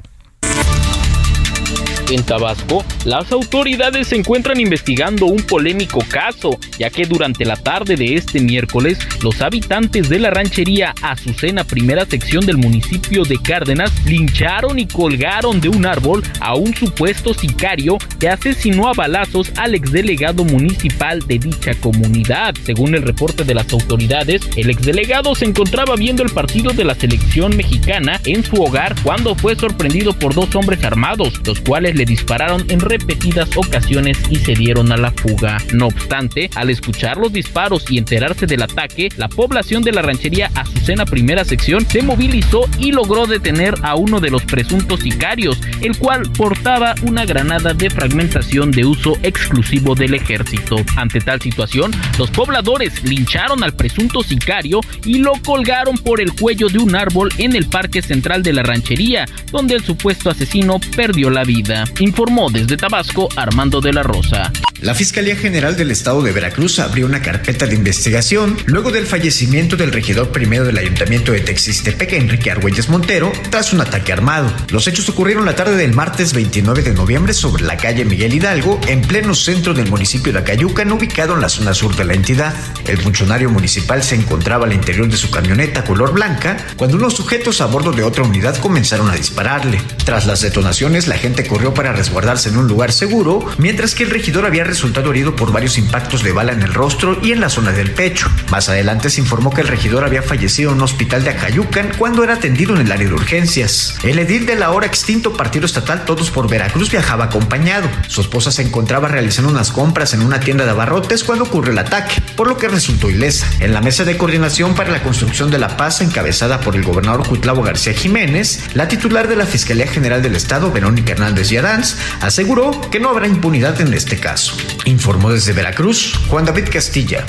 En Tabasco, las autoridades se encuentran investigando un polémico caso, ya que durante la tarde de este miércoles, los habitantes de la ranchería Azucena, primera sección del municipio de Cárdenas, lincharon y colgaron de un árbol a un supuesto sicario que asesinó a balazos al exdelegado municipal de dicha comunidad. Según el reporte de las autoridades, el exdelegado se encontraba viendo el partido de la selección mexicana en su hogar cuando fue sorprendido por dos hombres armados, los cuales le dispararon en repetidas ocasiones y se dieron a la fuga. No obstante, al escuchar los disparos y enterarse del ataque, la población de la ranchería Azucena Primera Sección se movilizó y logró detener a uno de los presuntos sicarios, el cual portaba una granada de fragmentación de uso exclusivo del ejército. Ante tal situación, los pobladores lincharon al presunto sicario y lo colgaron por el cuello de un árbol en el parque central de la ranchería, donde el supuesto asesino perdió la vida informó desde Tabasco Armando de la Rosa. La Fiscalía General del Estado de Veracruz abrió una carpeta de investigación luego del fallecimiento del regidor primero del Ayuntamiento de Texistepec, Enrique Argüelles Montero, tras un ataque armado. Los hechos ocurrieron la tarde del martes 29 de noviembre sobre la calle Miguel Hidalgo, en pleno centro del municipio de Acayucan, ubicado en la zona sur de la entidad. El funcionario municipal se encontraba al interior de su camioneta color blanca cuando unos sujetos a bordo de otra unidad comenzaron a dispararle. Tras las detonaciones, la gente corrió para resguardarse en un lugar seguro, mientras que el regidor había resultado herido por varios impactos de bala en el rostro y en la zona del pecho. Más adelante se informó que el regidor había fallecido en un hospital de Acayucan cuando era atendido en el área de urgencias. El edil de la ahora extinto Partido Estatal Todos por Veracruz viajaba acompañado. Su esposa se encontraba realizando unas compras en una tienda de abarrotes cuando ocurrió el ataque, por lo que resultó ilesa. En la mesa de coordinación para la construcción de la paz encabezada por el gobernador Cuitlavo García Jiménez, la titular de la Fiscalía General del Estado, Verónica Hernández Yadanz, aseguró que no habrá impunidad en este caso. Informó desde Veracruz Juan David Castilla.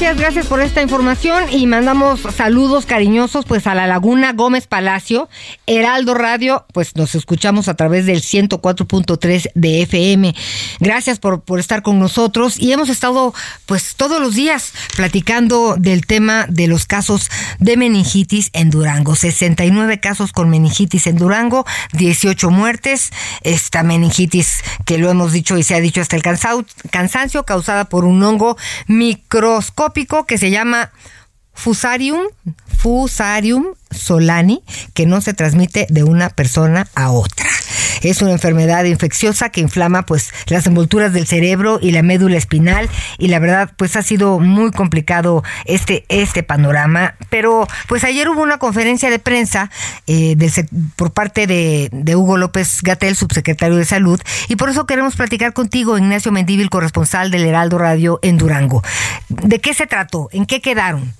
Gracias, gracias por esta información y mandamos saludos cariñosos pues a la Laguna Gómez Palacio, Heraldo Radio, pues nos escuchamos a través del 104.3 de FM. Gracias por, por estar con nosotros y hemos estado pues todos los días platicando del tema de los casos de meningitis en Durango. 69 casos con meningitis en Durango, 18 muertes. Esta meningitis que lo hemos dicho y se ha dicho hasta el cansancio causada por un hongo microscópico que se llama Fusarium, Fusarium solani, que no se transmite de una persona a otra. Es una enfermedad infecciosa que inflama pues las envolturas del cerebro y la médula espinal y la verdad pues ha sido muy complicado este este panorama, pero pues ayer hubo una conferencia de prensa eh, por parte de, de Hugo López Gatel, subsecretario de Salud, y por eso queremos platicar contigo, Ignacio Mendívil, corresponsal del Heraldo Radio en Durango. ¿De qué se trató? ¿En qué quedaron?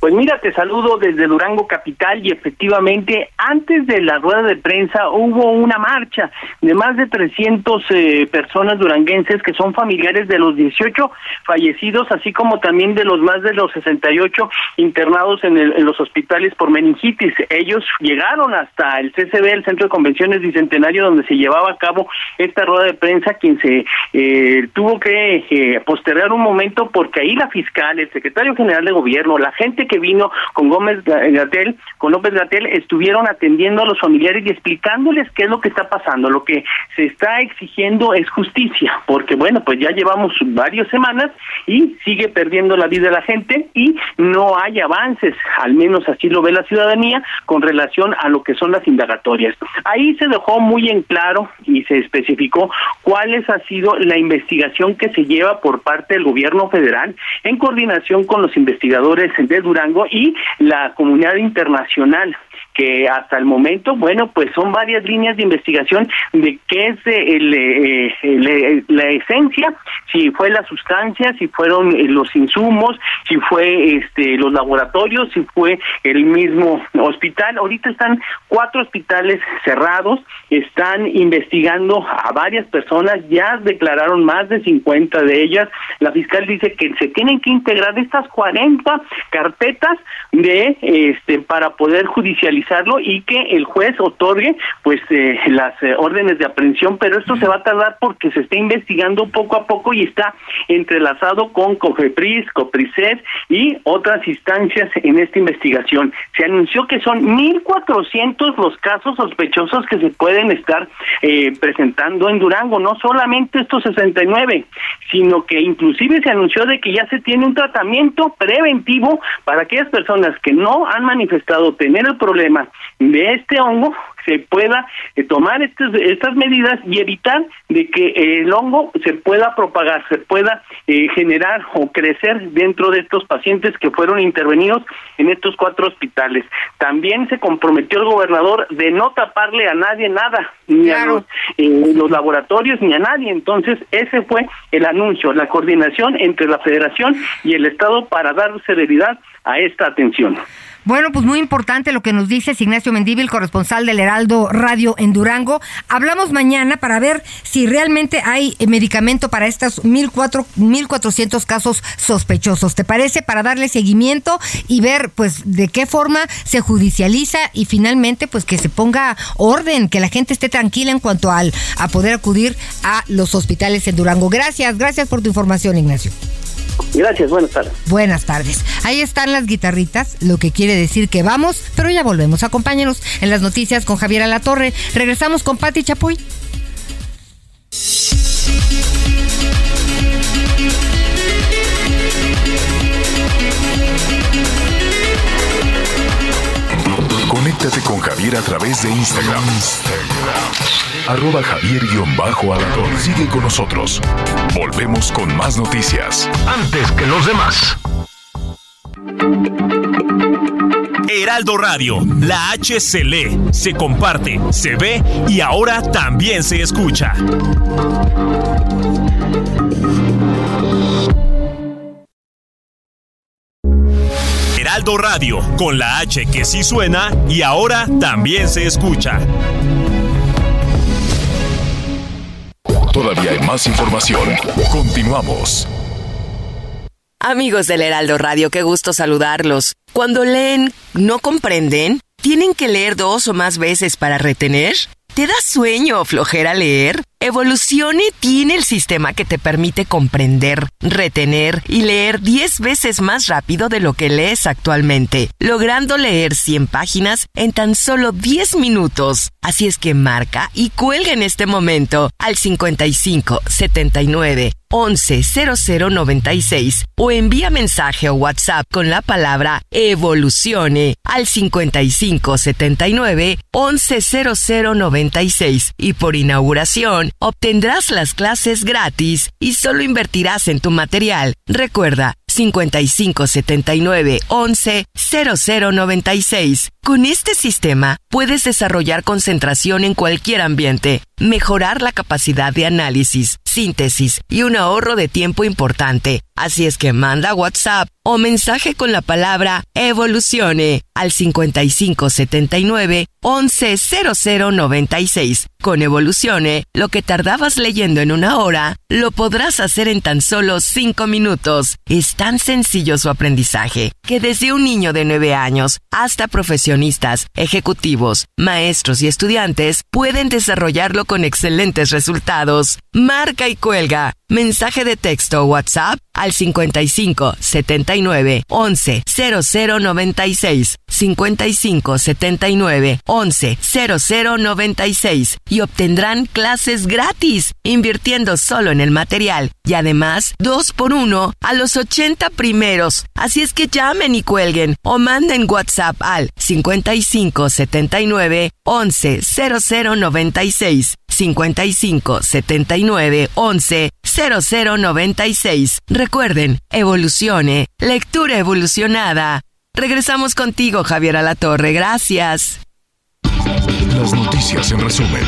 Pues mira, te saludo desde Durango Capital y efectivamente antes de la rueda de prensa hubo una marcha de más de 300 eh, personas duranguenses que son familiares de los 18 fallecidos, así como también de los más de los 68 internados en, en los hospitales por meningitis. Ellos llegaron hasta el CCB, el Centro de Convenciones Bicentenario, donde se llevaba a cabo esta rueda de prensa, quien se eh, tuvo que eh, postergar un momento porque ahí la fiscal, el secretario general de gobierno, la gente que vino con Gómez Gatel, con López Gatel, estuvieron atendiendo a los familiares y explicándoles qué es lo que está pasando. Lo que se está exigiendo es justicia, porque bueno, pues ya llevamos varias semanas y sigue perdiendo la vida la gente y no hay avances, al menos así lo ve la ciudadanía, con relación a lo que son las indagatorias. Ahí se dejó muy en claro y se especificó cuál ha sido la investigación que se lleva por parte del gobierno federal en coordinación con los investigadores de Durán y la comunidad internacional que hasta el momento, bueno, pues son varias líneas de investigación de qué es eh, eh, la esencia, si fue la sustancia, si fueron eh, los insumos, si fue este los laboratorios, si fue el mismo hospital. Ahorita están cuatro hospitales cerrados, están investigando a varias personas, ya declararon más de 50 de ellas. La fiscal dice que se tienen que integrar estas 40 carpetas de este para poder judicializar y que el juez otorgue pues eh, las eh, órdenes de aprehensión, pero esto se va a tardar porque se está investigando poco a poco y está entrelazado con COFEPRIS, COPRISED y otras instancias en esta investigación. Se anunció que son 1.400 los casos sospechosos que se pueden estar eh, presentando en Durango, no solamente estos 69, sino que inclusive se anunció de que ya se tiene un tratamiento preventivo para aquellas personas que no han manifestado tener el problema de este hongo se pueda eh, tomar estas medidas y evitar de que el hongo se pueda propagar, se pueda eh, generar o crecer dentro de estos pacientes que fueron intervenidos en estos cuatro hospitales. También se comprometió el gobernador de no taparle a nadie nada, ni a los, eh, los laboratorios ni a nadie. Entonces, ese fue el anuncio, la coordinación entre la federación y el Estado para dar celeridad a esta atención. Bueno, pues muy importante lo que nos dice Ignacio Mendíbil, corresponsal del Heraldo Radio en Durango. Hablamos mañana para ver si realmente hay medicamento para estos 1.400 casos sospechosos. ¿Te parece? Para darle seguimiento y ver pues de qué forma se judicializa y finalmente pues que se ponga orden, que la gente esté tranquila en cuanto al, a poder acudir a los hospitales en Durango. Gracias, gracias por tu información, Ignacio. Gracias, buenas tardes. Buenas tardes. Ahí están las guitarritas, lo que quiere decir que vamos, pero ya volvemos. Acompáñenos en las noticias con Javier Alatorre. Regresamos con Pati Chapoy. Conéctate con Javier a través de Instagram. Arroba javier alador Sigue con nosotros. Volvemos con más noticias. Antes que los demás. Heraldo Radio, la H se lee, se comparte, se ve y ahora también se escucha. Heraldo Radio, con la H que sí suena y ahora también se escucha. Todavía hay más información. Continuamos. Amigos del Heraldo Radio, qué gusto saludarlos. Cuando leen, ¿no comprenden? ¿Tienen que leer dos o más veces para retener? ¿Te da sueño o flojera leer? Evolucione tiene el sistema que te permite comprender, retener y leer 10 veces más rápido de lo que lees actualmente, logrando leer 100 páginas en tan solo 10 minutos. Así es que marca y cuelga en este momento al 55 79 11 0096 o envía mensaje o WhatsApp con la palabra evolucione al 55 79 11 0096 y por inauguración obtendrás las clases gratis y solo invertirás en tu material. Recuerda, 5579 11 0096. Con este sistema puedes desarrollar concentración en cualquier ambiente, mejorar la capacidad de análisis, síntesis y un ahorro de tiempo importante. Así es que manda WhatsApp o mensaje con la palabra evolucione al 5579 110096. Con Evolucione, lo que tardabas leyendo en una hora, lo podrás hacer en tan solo 5 minutos. Es tan sencillo su aprendizaje que desde un niño de 9 años hasta profesionistas, ejecutivos, maestros y estudiantes pueden desarrollarlo con excelentes resultados. Marca y cuelga. Mensaje de texto o WhatsApp al 55 79 11 0096 55 79 11 0096 y obtendrán clases gratis invirtiendo solo en el material y además 2 por 1 a los 80 primeros. Así es que llamen y cuelguen o manden WhatsApp al 55 79 11 0096 55 79 11 0096. Recuerden, evolucione, lectura evolucionada. Regresamos contigo, Javier Alatorre. Gracias. Las noticias en resumen.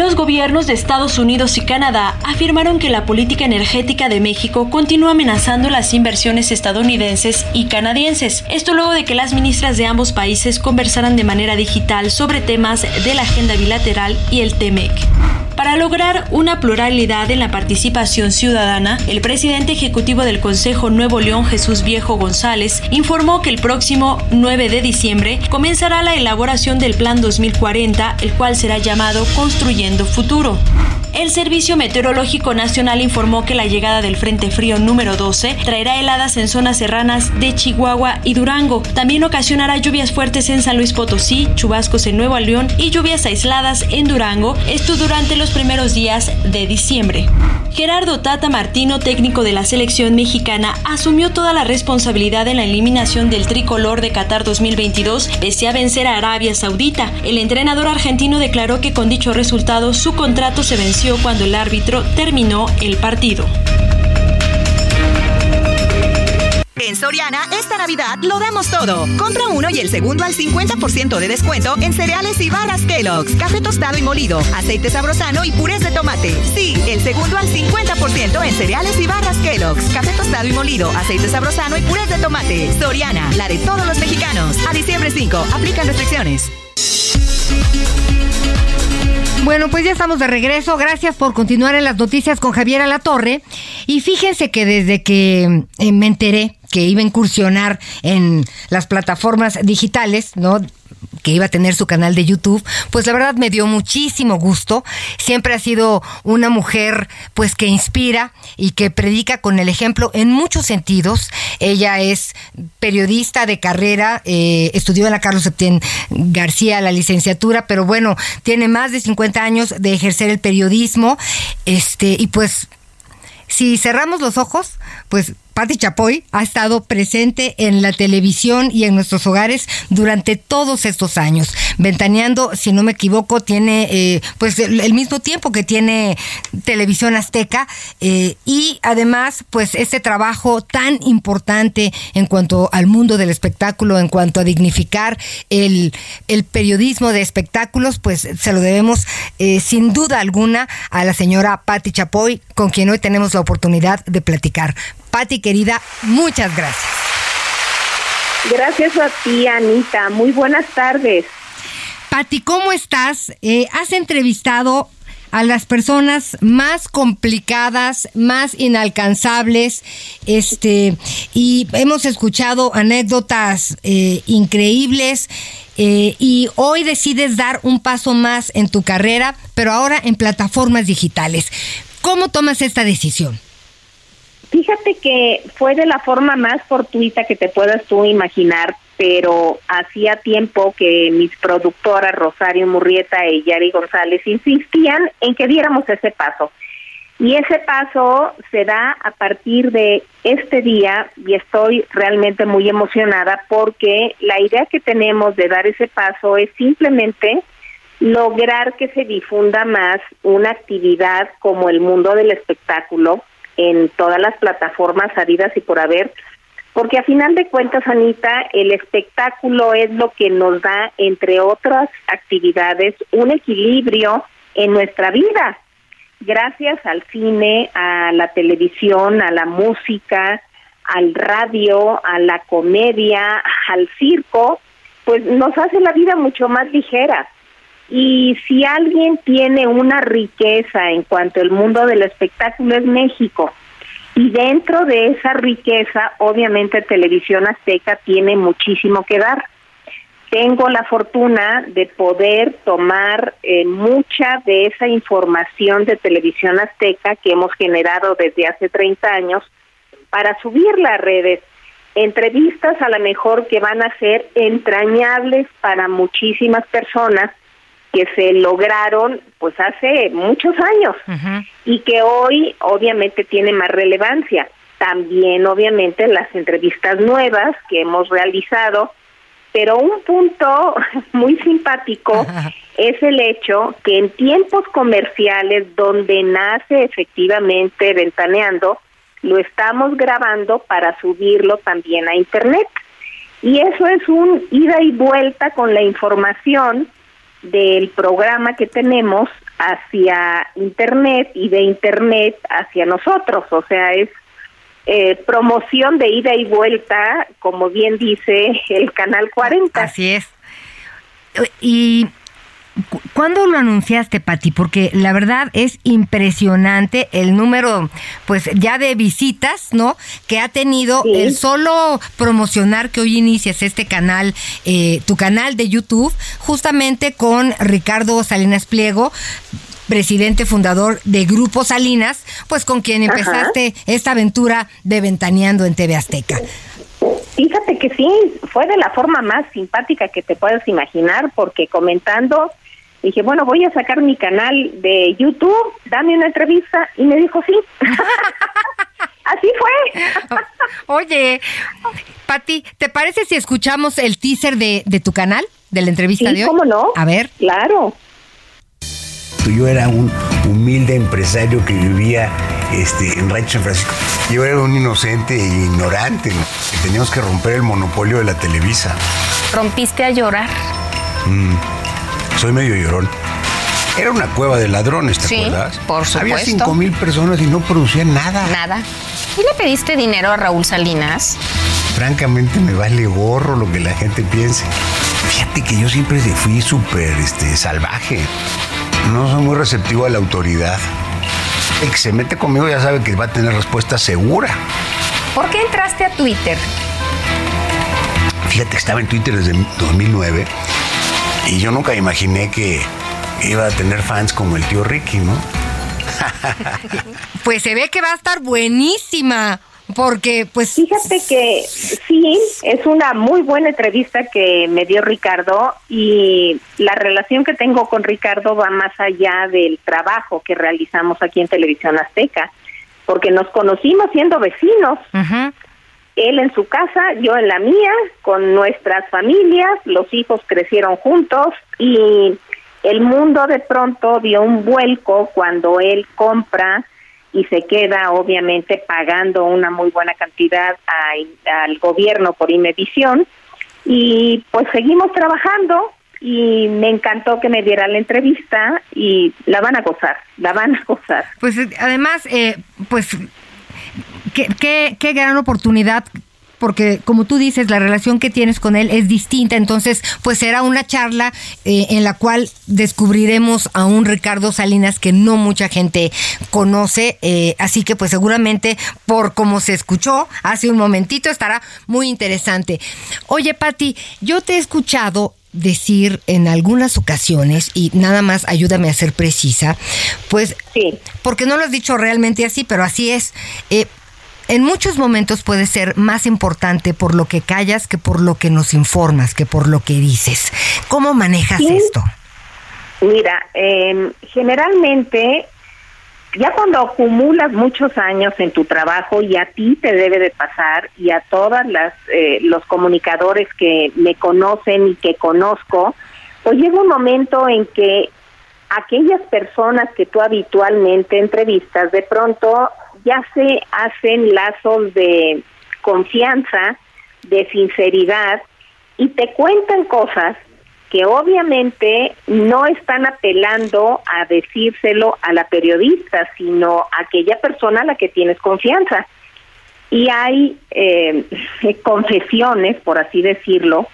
Los gobiernos de Estados Unidos y Canadá afirmaron que la política energética de México continúa amenazando las inversiones estadounidenses y canadienses. Esto luego de que las ministras de ambos países conversaran de manera digital sobre temas de la agenda bilateral y el TEMEC. Para lograr una pluralidad en la participación ciudadana, el presidente ejecutivo del Consejo Nuevo León, Jesús Viejo González, informó que el próximo 9 de diciembre comenzará la elaboración del Plan 2040, el cual será llamado Construyendo Futuro. El Servicio Meteorológico Nacional informó que la llegada del Frente Frío número 12 traerá heladas en zonas serranas de Chihuahua y Durango. También ocasionará lluvias fuertes en San Luis Potosí, chubascos en Nuevo León y lluvias aisladas en Durango, esto durante los primeros días de diciembre. Gerardo Tata Martino, técnico de la selección mexicana, asumió toda la responsabilidad en la eliminación del tricolor de Qatar 2022 pese a vencer a Arabia Saudita. El entrenador argentino declaró que con dicho resultado su contrato se venció cuando el árbitro terminó el partido. En Soriana, esta Navidad lo damos todo. Compra uno y el segundo al 50% de descuento en cereales y barras Kellogg's, café tostado y molido, aceite sabrosano y purés de tomate. Sí, el segundo al 50% en cereales y barras Kellogg's, café tostado y molido, aceite sabrosano y purés de tomate. Soriana, la de todos los mexicanos. A diciembre 5, aplican restricciones. Bueno, pues ya estamos de regreso. Gracias por continuar en las noticias con Javier Alatorre. Y fíjense que desde que eh, me enteré que iba a incursionar en las plataformas digitales, ¿no? Que iba a tener su canal de YouTube, pues la verdad me dio muchísimo gusto. Siempre ha sido una mujer pues que inspira y que predica con el ejemplo en muchos sentidos. Ella es periodista de carrera, eh, estudió en la Carlos Septién García la licenciatura, pero bueno, tiene más de 50 años de ejercer el periodismo. Este, y pues si cerramos los ojos, pues Patti Chapoy ha estado presente en la televisión y en nuestros hogares durante todos estos años. Ventaneando, si no me equivoco, tiene eh, pues el, mismo tiempo que tiene Televisión Azteca eh, y además pues este trabajo tan importante en cuanto al mundo del espectáculo, en cuanto a dignificar el, el periodismo de espectáculos, pues se lo debemos eh, sin duda alguna a la señora Patti Chapoy, con quien hoy tenemos la oportunidad de platicar. Patti, querida, muchas gracias. Gracias a ti, Anita. Muy buenas tardes. Patti, ¿cómo estás? Eh, has entrevistado a las personas más complicadas, más inalcanzables, este, y hemos escuchado anécdotas eh, increíbles. eh, y hoy decides dar un paso más en tu carrera, pero ahora en plataformas digitales. ¿Cómo tomas esta decisión? Fíjate que fue de la forma más fortuita que te puedas tú imaginar, pero hacía tiempo que mis productoras Rosario Murrieta y Yari González insistían en que diéramos ese paso. Y ese paso se da a partir de este día y estoy realmente muy emocionada porque la idea que tenemos de dar ese paso es simplemente lograr que se difunda más una actividad como el mundo del espectáculo en todas las plataformas habidas y por haber, porque a final de cuentas, Anita, el espectáculo es lo que nos da, entre otras actividades, un equilibrio en nuestra vida. Gracias al cine, a la televisión, a la música, al radio, a la comedia, al circo, pues nos hace la vida mucho más ligera. Y si alguien tiene una riqueza en cuanto al mundo del espectáculo es México. Y dentro de esa riqueza, obviamente Televisión Azteca tiene muchísimo que dar. Tengo la fortuna de poder tomar eh, mucha de esa información de Televisión Azteca que hemos generado desde hace 30 años para subirla a redes. Entrevistas a lo mejor que van a ser entrañables para muchísimas personas que se lograron pues hace muchos años y que hoy obviamente tiene más relevancia. También obviamente las entrevistas nuevas que hemos realizado, pero un punto muy simpático es el hecho que en tiempos comerciales donde nace efectivamente Ventaneando, lo estamos grabando para subirlo también a internet. Y eso es un ida y vuelta con la información del programa que tenemos hacia Internet y de Internet hacia nosotros. O sea, es eh, promoción de ida y vuelta, como bien dice el Canal 40. Así es. Y ¿Cuándo lo anunciaste, Pati? Porque la verdad es impresionante el número, pues ya de visitas, ¿no? Que ha tenido el solo promocionar que hoy inicias este canal, eh, tu canal de YouTube, justamente con Ricardo Salinas Pliego, presidente fundador de Grupo Salinas, pues con quien Ajá. empezaste esta aventura de Ventaneando en TV Azteca. Fíjate que sí, fue de la forma más simpática que te puedas imaginar, porque comentando, dije, bueno, voy a sacar mi canal de YouTube, dame una entrevista, y me dijo sí. Así fue. Oye, Pati, ¿te parece si escuchamos el teaser de, de tu canal, de la entrevista Sí, de hoy? ¿cómo no? A ver. Claro. Yo era un humilde empresario que vivía este, en Rancho San Francisco. Yo era un inocente e ignorante. ¿no? Teníamos que romper el monopolio de la Televisa. Rompiste a llorar. Mm, soy medio llorón. Era una cueva de ladrones, ¿te Sí, acuerdas? por Había supuesto. cinco mil personas y no producían nada. Nada. ¿Y le pediste dinero a Raúl Salinas? Francamente me vale gorro lo que la gente piense. Fíjate que yo siempre fui súper este, salvaje. No soy muy receptivo a la autoridad. El que se mete conmigo ya sabe que va a tener respuesta segura. ¿Por qué entraste a Twitter? Fíjate que estaba en Twitter desde 2009 y yo nunca imaginé que iba a tener fans como el tío Ricky, ¿no? Pues se ve que va a estar buenísima, porque pues... Fíjate que sí, es una muy buena entrevista que me dio Ricardo y la relación que tengo con Ricardo va más allá del trabajo que realizamos aquí en Televisión Azteca, porque nos conocimos siendo vecinos. Él en su casa, yo en la mía, con nuestras familias, los hijos crecieron juntos y el mundo de pronto dio un vuelco cuando él compra y se queda obviamente pagando una muy buena cantidad al gobierno por Imevisión y pues seguimos trabajando y me encantó que me diera la entrevista y la van a gozar, la van a gozar. Pues además, eh, pues qué, qué, qué gran oportunidad porque como tú dices, la relación que tienes con él es distinta, entonces pues será una charla eh, en la cual descubriremos a un Ricardo Salinas que no mucha gente conoce, así que pues seguramente por como se escuchó hace un momentito estará muy interesante. Oye Patti, yo te he escuchado decir en algunas ocasiones, y nada más ayúdame a ser precisa, pues, porque no lo has dicho realmente así, pero así es. Eh, en muchos momentos puede ser más importante por lo que callas que por lo que nos informas, que por lo que dices. ¿Cómo manejas esto? Mira, eh, generalmente ya cuando acumulas muchos años en tu trabajo y a ti te debe de pasar y a todas las eh, los comunicadores que me conocen y que conozco, pues llega un momento en que aquellas personas que tú habitualmente entrevistas de pronto ya se hacen lazos de confianza, de sinceridad y te cuentan cosas que obviamente no están apelando a decírselo a la periodista, sino a aquella persona a la que tienes confianza. Y hay eh, confesiones, por así decirlo,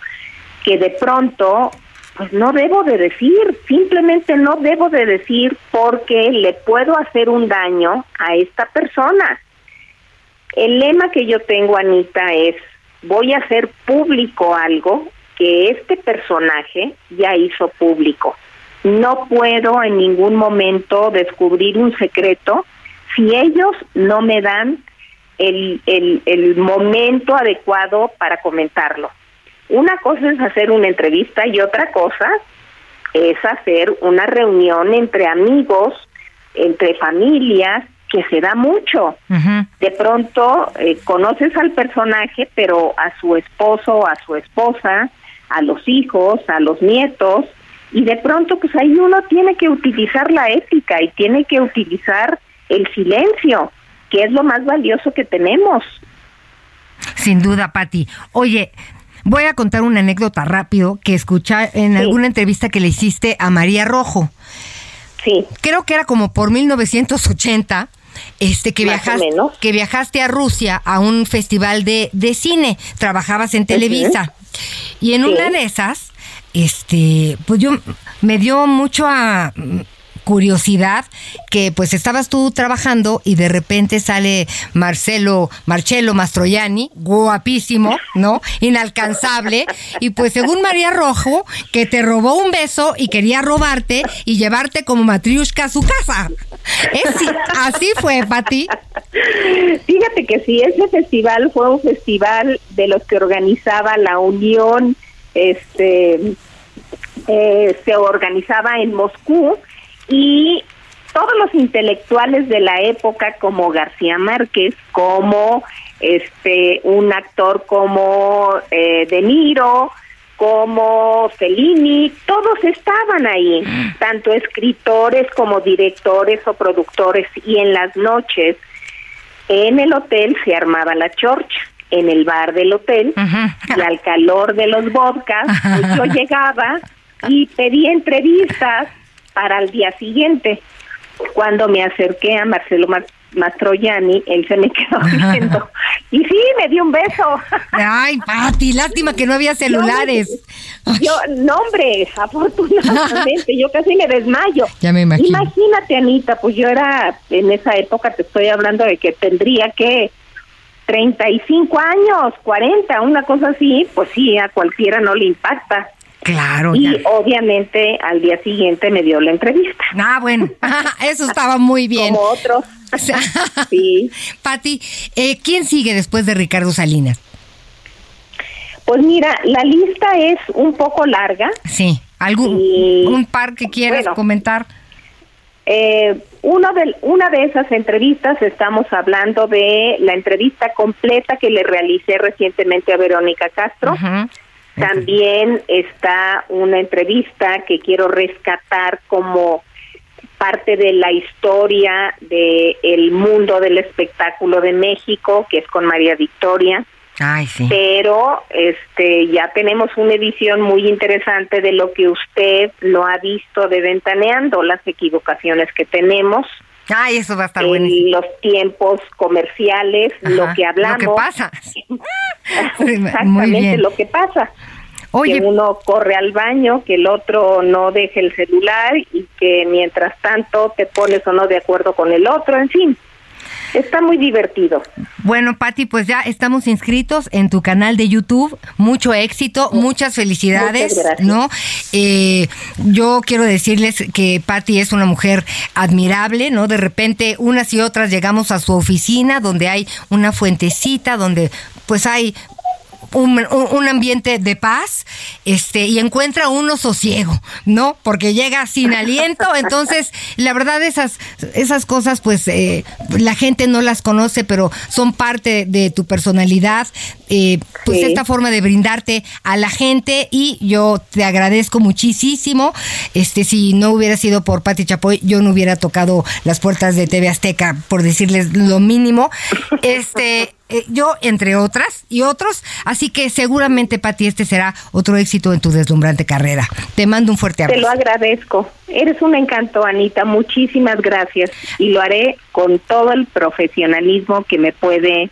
que de pronto pues no debo de decir, simplemente no debo de decir porque le puedo hacer un daño a esta persona. El lema que yo tengo, Anita, es voy a hacer público algo que este personaje ya hizo público. No puedo en ningún momento descubrir un secreto si ellos no me dan el, el, el momento adecuado para comentarlo. Una cosa es hacer una entrevista y otra cosa es hacer una reunión entre amigos, entre familias, que se da mucho. De pronto eh, conoces al personaje, pero a su esposo, a su esposa, a los hijos, a los nietos, y de pronto pues ahí uno tiene que utilizar la ética y tiene que utilizar el silencio, que es lo más valioso que tenemos. Sin duda, Patti. Oye, voy a contar una anécdota rápido que escuché en alguna entrevista que le hiciste a María Rojo. Sí. Creo que era como por 1980 este que viajaste que viajaste a Rusia a un festival de, de cine, trabajabas en Televisa. Y en una de esas, este, pues yo me dio mucho a curiosidad que pues estabas tú trabajando y de repente sale Marcelo, Marcelo Mastroianni, guapísimo, ¿no? Inalcanzable. Y pues según María Rojo, que te robó un beso y quería robarte y llevarte como matriushka a su casa. Es, así fue, Pati. Fíjate que sí, ese festival fue un festival de los que organizaba la Unión, este, eh, se organizaba en Moscú y todos los intelectuales de la época como García Márquez, como este un actor como eh, De Niro, como Fellini, todos estaban ahí, tanto escritores como directores o productores, y en las noches en el hotel se armaba la chorcha, en el bar del hotel, y al calor de los vodkas, pues yo llegaba y pedía entrevistas para el día siguiente. Cuando me acerqué a Marcelo Mastroianni, él se me quedó viendo. Y sí, me dio un beso. Ay, Pati, lástima que no había celulares. Yo, no, hombre, afortunadamente, yo casi me desmayo. Ya me imagino. Imagínate, Anita, pues yo era, en esa época te estoy hablando de que tendría que 35 años, 40, una cosa así, pues sí, a cualquiera no le impacta. Claro. Y obviamente al día siguiente me dio la entrevista. Ah, bueno, eso estaba muy bien. Como otros. sí. Pati, eh, ¿quién sigue después de Ricardo Salinas? Pues mira, la lista es un poco larga. Sí. ¿Algún un par que quieras comentar? Eh, uno de, una de esas entrevistas, estamos hablando de la entrevista completa que le realicé recientemente a Verónica Castro. También está una entrevista que quiero rescatar como parte de la historia del el mundo del espectáculo de México, que es con María Victoria. Ay, sí. Pero este ya tenemos una edición muy interesante de lo que usted lo ha visto de ventaneando las equivocaciones que tenemos. Ay, eso va a estar en buenísimo. los tiempos comerciales, lo que hablamos. Lo que pasa. Exactamente bien. lo que pasa. Oye. Que uno corre al baño, que el otro no deje el celular y que mientras tanto te pones o no de acuerdo con el otro, en fin. Está muy divertido. Bueno, Patti, pues ya estamos inscritos en tu canal de YouTube. Mucho éxito, muchas felicidades, Muchas gracias. ¿no? Eh, yo quiero decirles que Patti es una mujer admirable, ¿no? De repente unas y otras llegamos a su oficina donde hay una fuentecita, donde pues hay un, un- ambiente de paz este y encuentra uno sosiego, ¿no? Porque llega sin aliento, entonces la verdad esas esas cosas pues eh, la gente no las conoce, pero son parte de tu personalidad, eh, pues Sí. esta forma de brindarte a la gente y yo te agradezco muchísimo. Este si no hubiera sido por Pati Chapoy, yo no hubiera tocado las puertas de TV Azteca por decirles lo mínimo. Este eh, yo, entre otras y otros. Así que seguramente, Pati, este será otro éxito en tu deslumbrante carrera. Te mando un fuerte Te lo abrazo. agradezco. Eres un encanto, Anita. Muchísimas gracias. Y lo haré con todo el profesionalismo que me puede,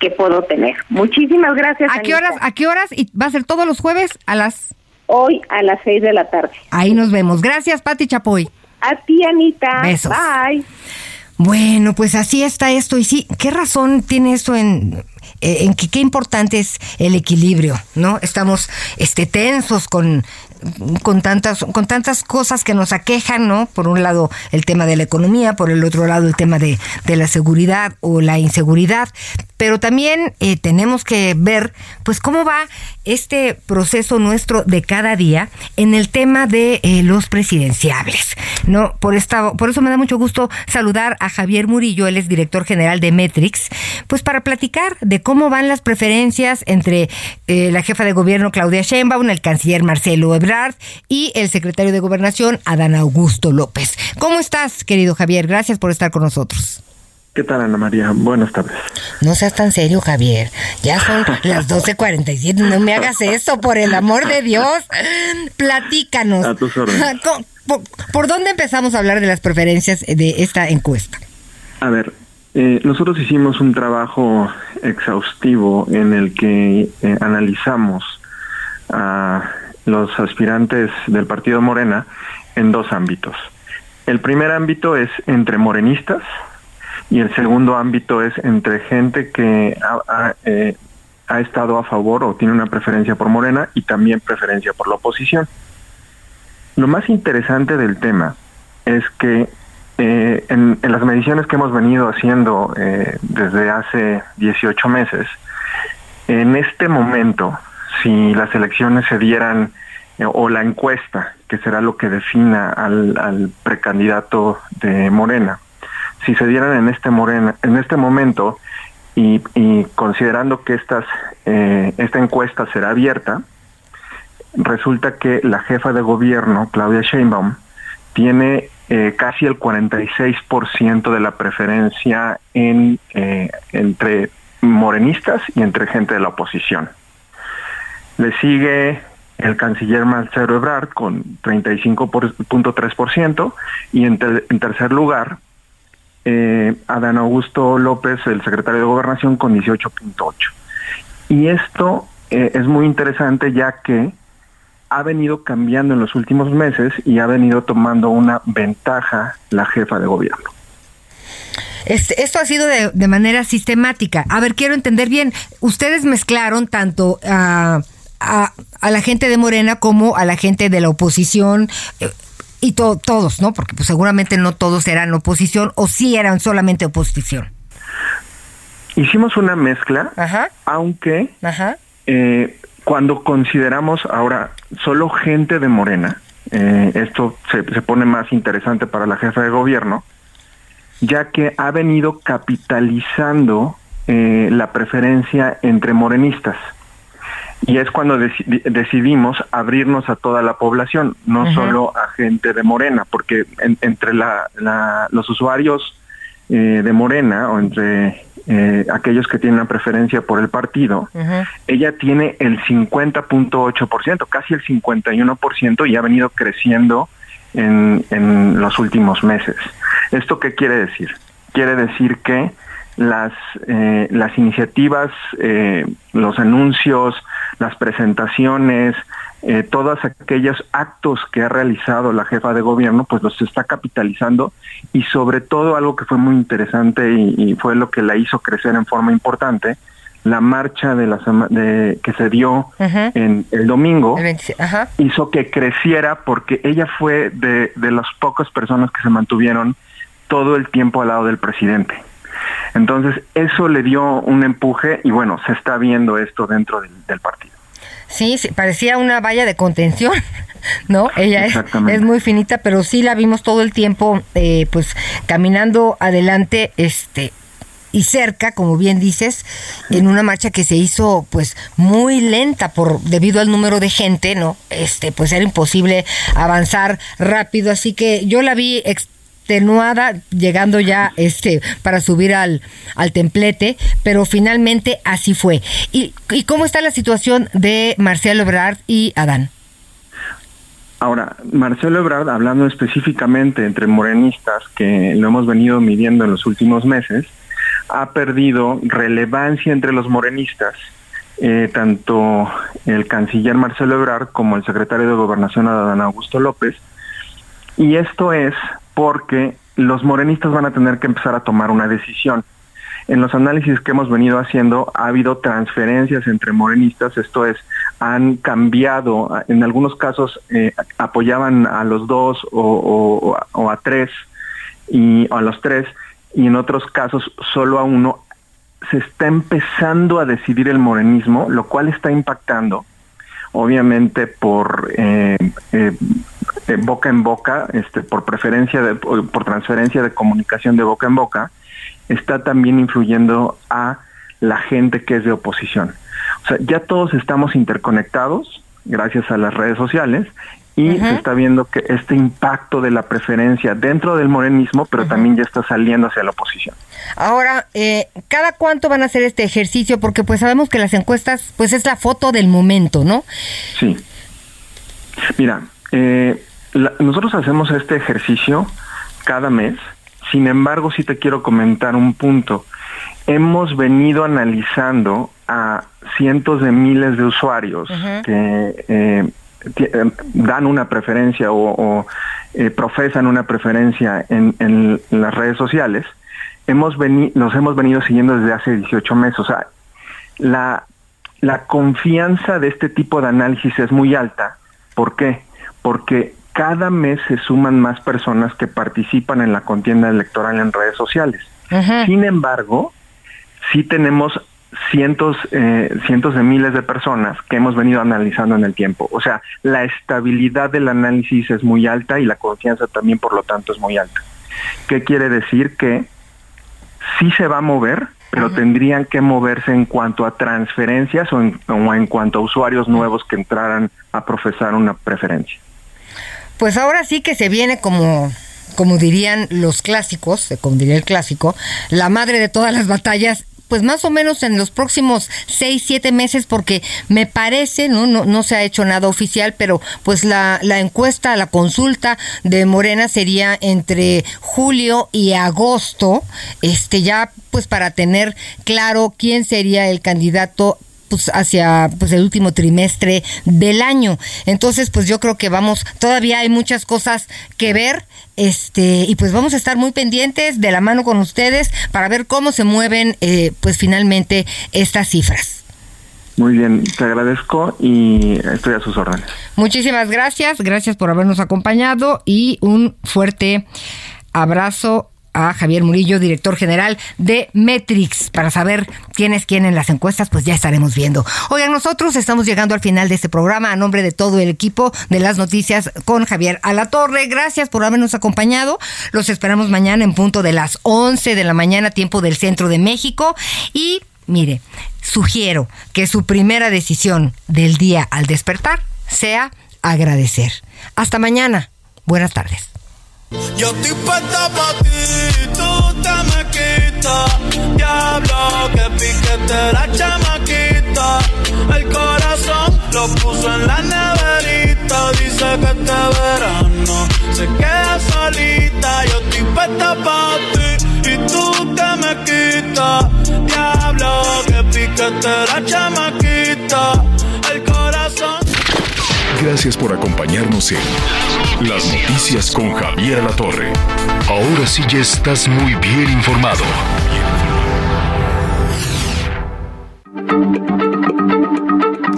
que puedo tener. Muchísimas gracias. ¿A qué Anita. horas? ¿A qué horas? ¿Y va a ser todos los jueves a las? Hoy a las seis de la tarde. Ahí nos vemos. Gracias, Pati Chapoy. A ti, Anita. Besos. Bye. Bueno, pues así está esto. Y sí, ¿qué razón tiene esto en, eh, en que qué importante es el equilibrio, ¿no? Estamos este, tensos con, con, tantas, con tantas cosas que nos aquejan, ¿no? Por un lado el tema de la economía, por el otro lado el tema de, de la seguridad o la inseguridad. Pero también eh, tenemos que ver, pues, cómo va este proceso nuestro de cada día en el tema de eh, los presidenciables, ¿no? Por esta, por eso me da mucho gusto saludar a Javier Murillo, él es director general de Metrix, pues para platicar de cómo van las preferencias entre eh, la jefa de gobierno Claudia Sheinbaum, el canciller Marcelo Ebrard y el secretario de Gobernación Adán Augusto López. ¿Cómo estás, querido Javier? Gracias por estar con nosotros. ¿Qué tal, Ana María? Buenas tardes. No seas tan serio, Javier. Ya son las 12.47. No me hagas eso, por el amor de Dios. Platícanos. A tus órdenes. ¿Por, por, por dónde empezamos a hablar de las preferencias de esta encuesta? A ver, eh, nosotros hicimos un trabajo exhaustivo en el que eh, analizamos a los aspirantes del partido Morena en dos ámbitos. El primer ámbito es entre morenistas y el segundo ámbito es entre gente que ha, eh, estado a favor o tiene una preferencia por Morena y también preferencia por la oposición. Lo más interesante del tema es que eh, en, en, las mediciones que hemos venido haciendo eh, desde hace 18 meses, en este momento, si las elecciones se dieran eh, o la encuesta, que será lo que defina al, precandidato de Morena, si se dieran en este Morena, en este momento y, considerando que estas, eh, esta encuesta será abierta, resulta que la jefa de gobierno, Claudia Sheinbaum, tiene eh, casi el 46% de la preferencia en, eh, entre morenistas y entre gente de la oposición. Le sigue el canciller Marcelo Ebrard con 35.3% y en, en, tercer lugar eh, Adán Augusto López, el secretario de Gobernación, con 18.8%. Y esto eh, es muy interesante ya que ha venido cambiando en los últimos meses y ha venido tomando una ventaja la jefa de gobierno. Este, esto ha sido de, manera sistemática. A ver, quiero entender bien. Ustedes mezclaron tanto a, a, a la gente de Morena como a la gente de la oposición. Eh, y to, todos, ¿no? Porque pues, seguramente no todos eran oposición o sí eran solamente oposición. Hicimos una mezcla, Ajá. aunque Ajá. Eh, cuando consideramos ahora solo gente de Morena, eh, esto se, se pone más interesante para la jefa de gobierno, ya que ha venido capitalizando eh, la preferencia entre morenistas. Y es cuando deci- decidimos abrirnos a toda la población, no solo a gente de Morena, porque en- entre la- la- los usuarios eh, de Morena o entre eh, aquellos que tienen una preferencia por el partido, ella tiene el 50.8%, casi el 51% y ha venido creciendo en, en los últimos meses. ¿Esto qué quiere decir? Quiere decir que las, eh, las iniciativas, eh, los anuncios, las presentaciones, eh, todos aquellos actos que ha realizado la jefa de gobierno, pues los está capitalizando y sobre todo algo que fue muy interesante y, y fue lo que la hizo crecer en forma importante, la marcha de la de, que se dio en el domingo hizo que creciera porque ella fue de, de las pocas personas que se mantuvieron todo el tiempo al lado del presidente. Entonces, eso le dio un empuje y bueno, se está viendo esto dentro del, del partido. Sí, sí, parecía una valla de contención, ¿no? Ella es, es muy finita, pero sí la vimos todo el tiempo, eh, pues caminando adelante, este y cerca, como bien dices, en una marcha que se hizo pues muy lenta por debido al número de gente, ¿no? Este, pues era imposible avanzar rápido, así que yo la vi extenuada llegando ya este para subir al, al templete, pero finalmente así fue. ¿Y, ¿Y cómo está la situación de Marcelo Ebrard y Adán? Ahora, Marcelo Ebrard, hablando específicamente entre morenistas, que lo hemos venido midiendo en los últimos meses, ha perdido relevancia entre los morenistas, eh, tanto el canciller Marcelo Ebrard como el secretario de Gobernación Adán Augusto López, y esto es porque los morenistas van a tener que empezar a tomar una decisión. En los análisis que hemos venido haciendo ha habido transferencias entre morenistas, esto es, han cambiado, en algunos casos eh, apoyaban a los dos o, a tres, y o a los tres, y en otros casos solo a uno. Se está empezando a decidir el morenismo, lo cual está impactando, obviamente por eh, eh, eh, boca en boca, este, por preferencia, de, por por transferencia de comunicación de boca en boca, está también influyendo a la gente que es de oposición. O sea, ya todos estamos interconectados gracias a las redes sociales y se está viendo que este impacto de la preferencia dentro del morenismo, pero también ya está saliendo hacia la oposición. Ahora, eh, ¿cada cuánto van a hacer este ejercicio? Porque pues sabemos que las encuestas, pues es la foto del momento, ¿no? Sí. Mira, eh, la- nosotros hacemos este ejercicio cada mes. Sin embargo, sí te quiero comentar un punto. Hemos venido analizando a cientos de miles de usuarios que eh, eh, dan una preferencia o, o, eh, profesan una preferencia en, en las redes sociales. Hemos nos hemos venido siguiendo desde hace 18 meses. O sea, la, la confianza de este tipo de análisis es muy alta. ¿Por qué? Porque cada mes se suman más personas que participan en la contienda electoral en redes sociales. Sin embargo, sí tenemos cientos, eh, cientos de miles de personas que hemos venido analizando en el tiempo. O sea, la estabilidad del análisis es muy alta y la confianza también, por lo tanto, es muy alta. ¿Qué quiere decir? Que sí se va a mover, pero tendrían que moverse en cuanto a transferencias o en, o en cuanto a usuarios nuevos que entraran a profesar una preferencia. Pues ahora sí que se viene como como dirían los clásicos, como diría el clásico, la madre de todas las batallas pues más o menos en los próximos seis, siete meses, porque me parece, ¿no? No, no se ha hecho nada oficial, pero pues la, la encuesta, la consulta de Morena sería entre julio y agosto, este ya pues para tener claro quién sería el candidato pues hacia pues el último trimestre del año. Entonces, pues yo creo que vamos, todavía hay muchas cosas que ver, este, y pues vamos a estar muy pendientes de la mano con ustedes para ver cómo se mueven eh, pues finalmente estas cifras. Muy bien, te agradezco y estoy a sus órdenes. Muchísimas gracias, gracias por habernos acompañado y un fuerte abrazo a Javier Murillo, director general de Metrix, para saber quién es quién en las encuestas, pues ya estaremos viendo. Oigan, nosotros estamos llegando al final de este programa a nombre de todo el equipo de las noticias con Javier Alatorre. Gracias por habernos acompañado. Los esperamos mañana en punto de las 11 de la mañana, tiempo del centro de México. Y mire, sugiero que su primera decisión del día al despertar sea agradecer. Hasta mañana. Buenas tardes. Yo estoy puesta pa' ti, tú te me quitas. Diablo, que piquete la chamaquita. El corazón lo puso en la neverita. Dice que este verano se queda solita. Yo estoy puesta pa' ti y tú te me quitas. Diablo, que piquete la chamaquita. Gracias por acompañarnos en Las Noticias con Javier La Torre. Ahora sí ya estás muy bien informado.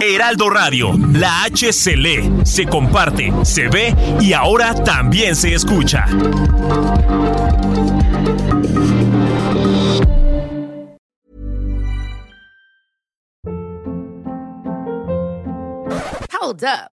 Heraldo Radio, la H se lee, se comparte, se ve y ahora también se escucha. Hold up.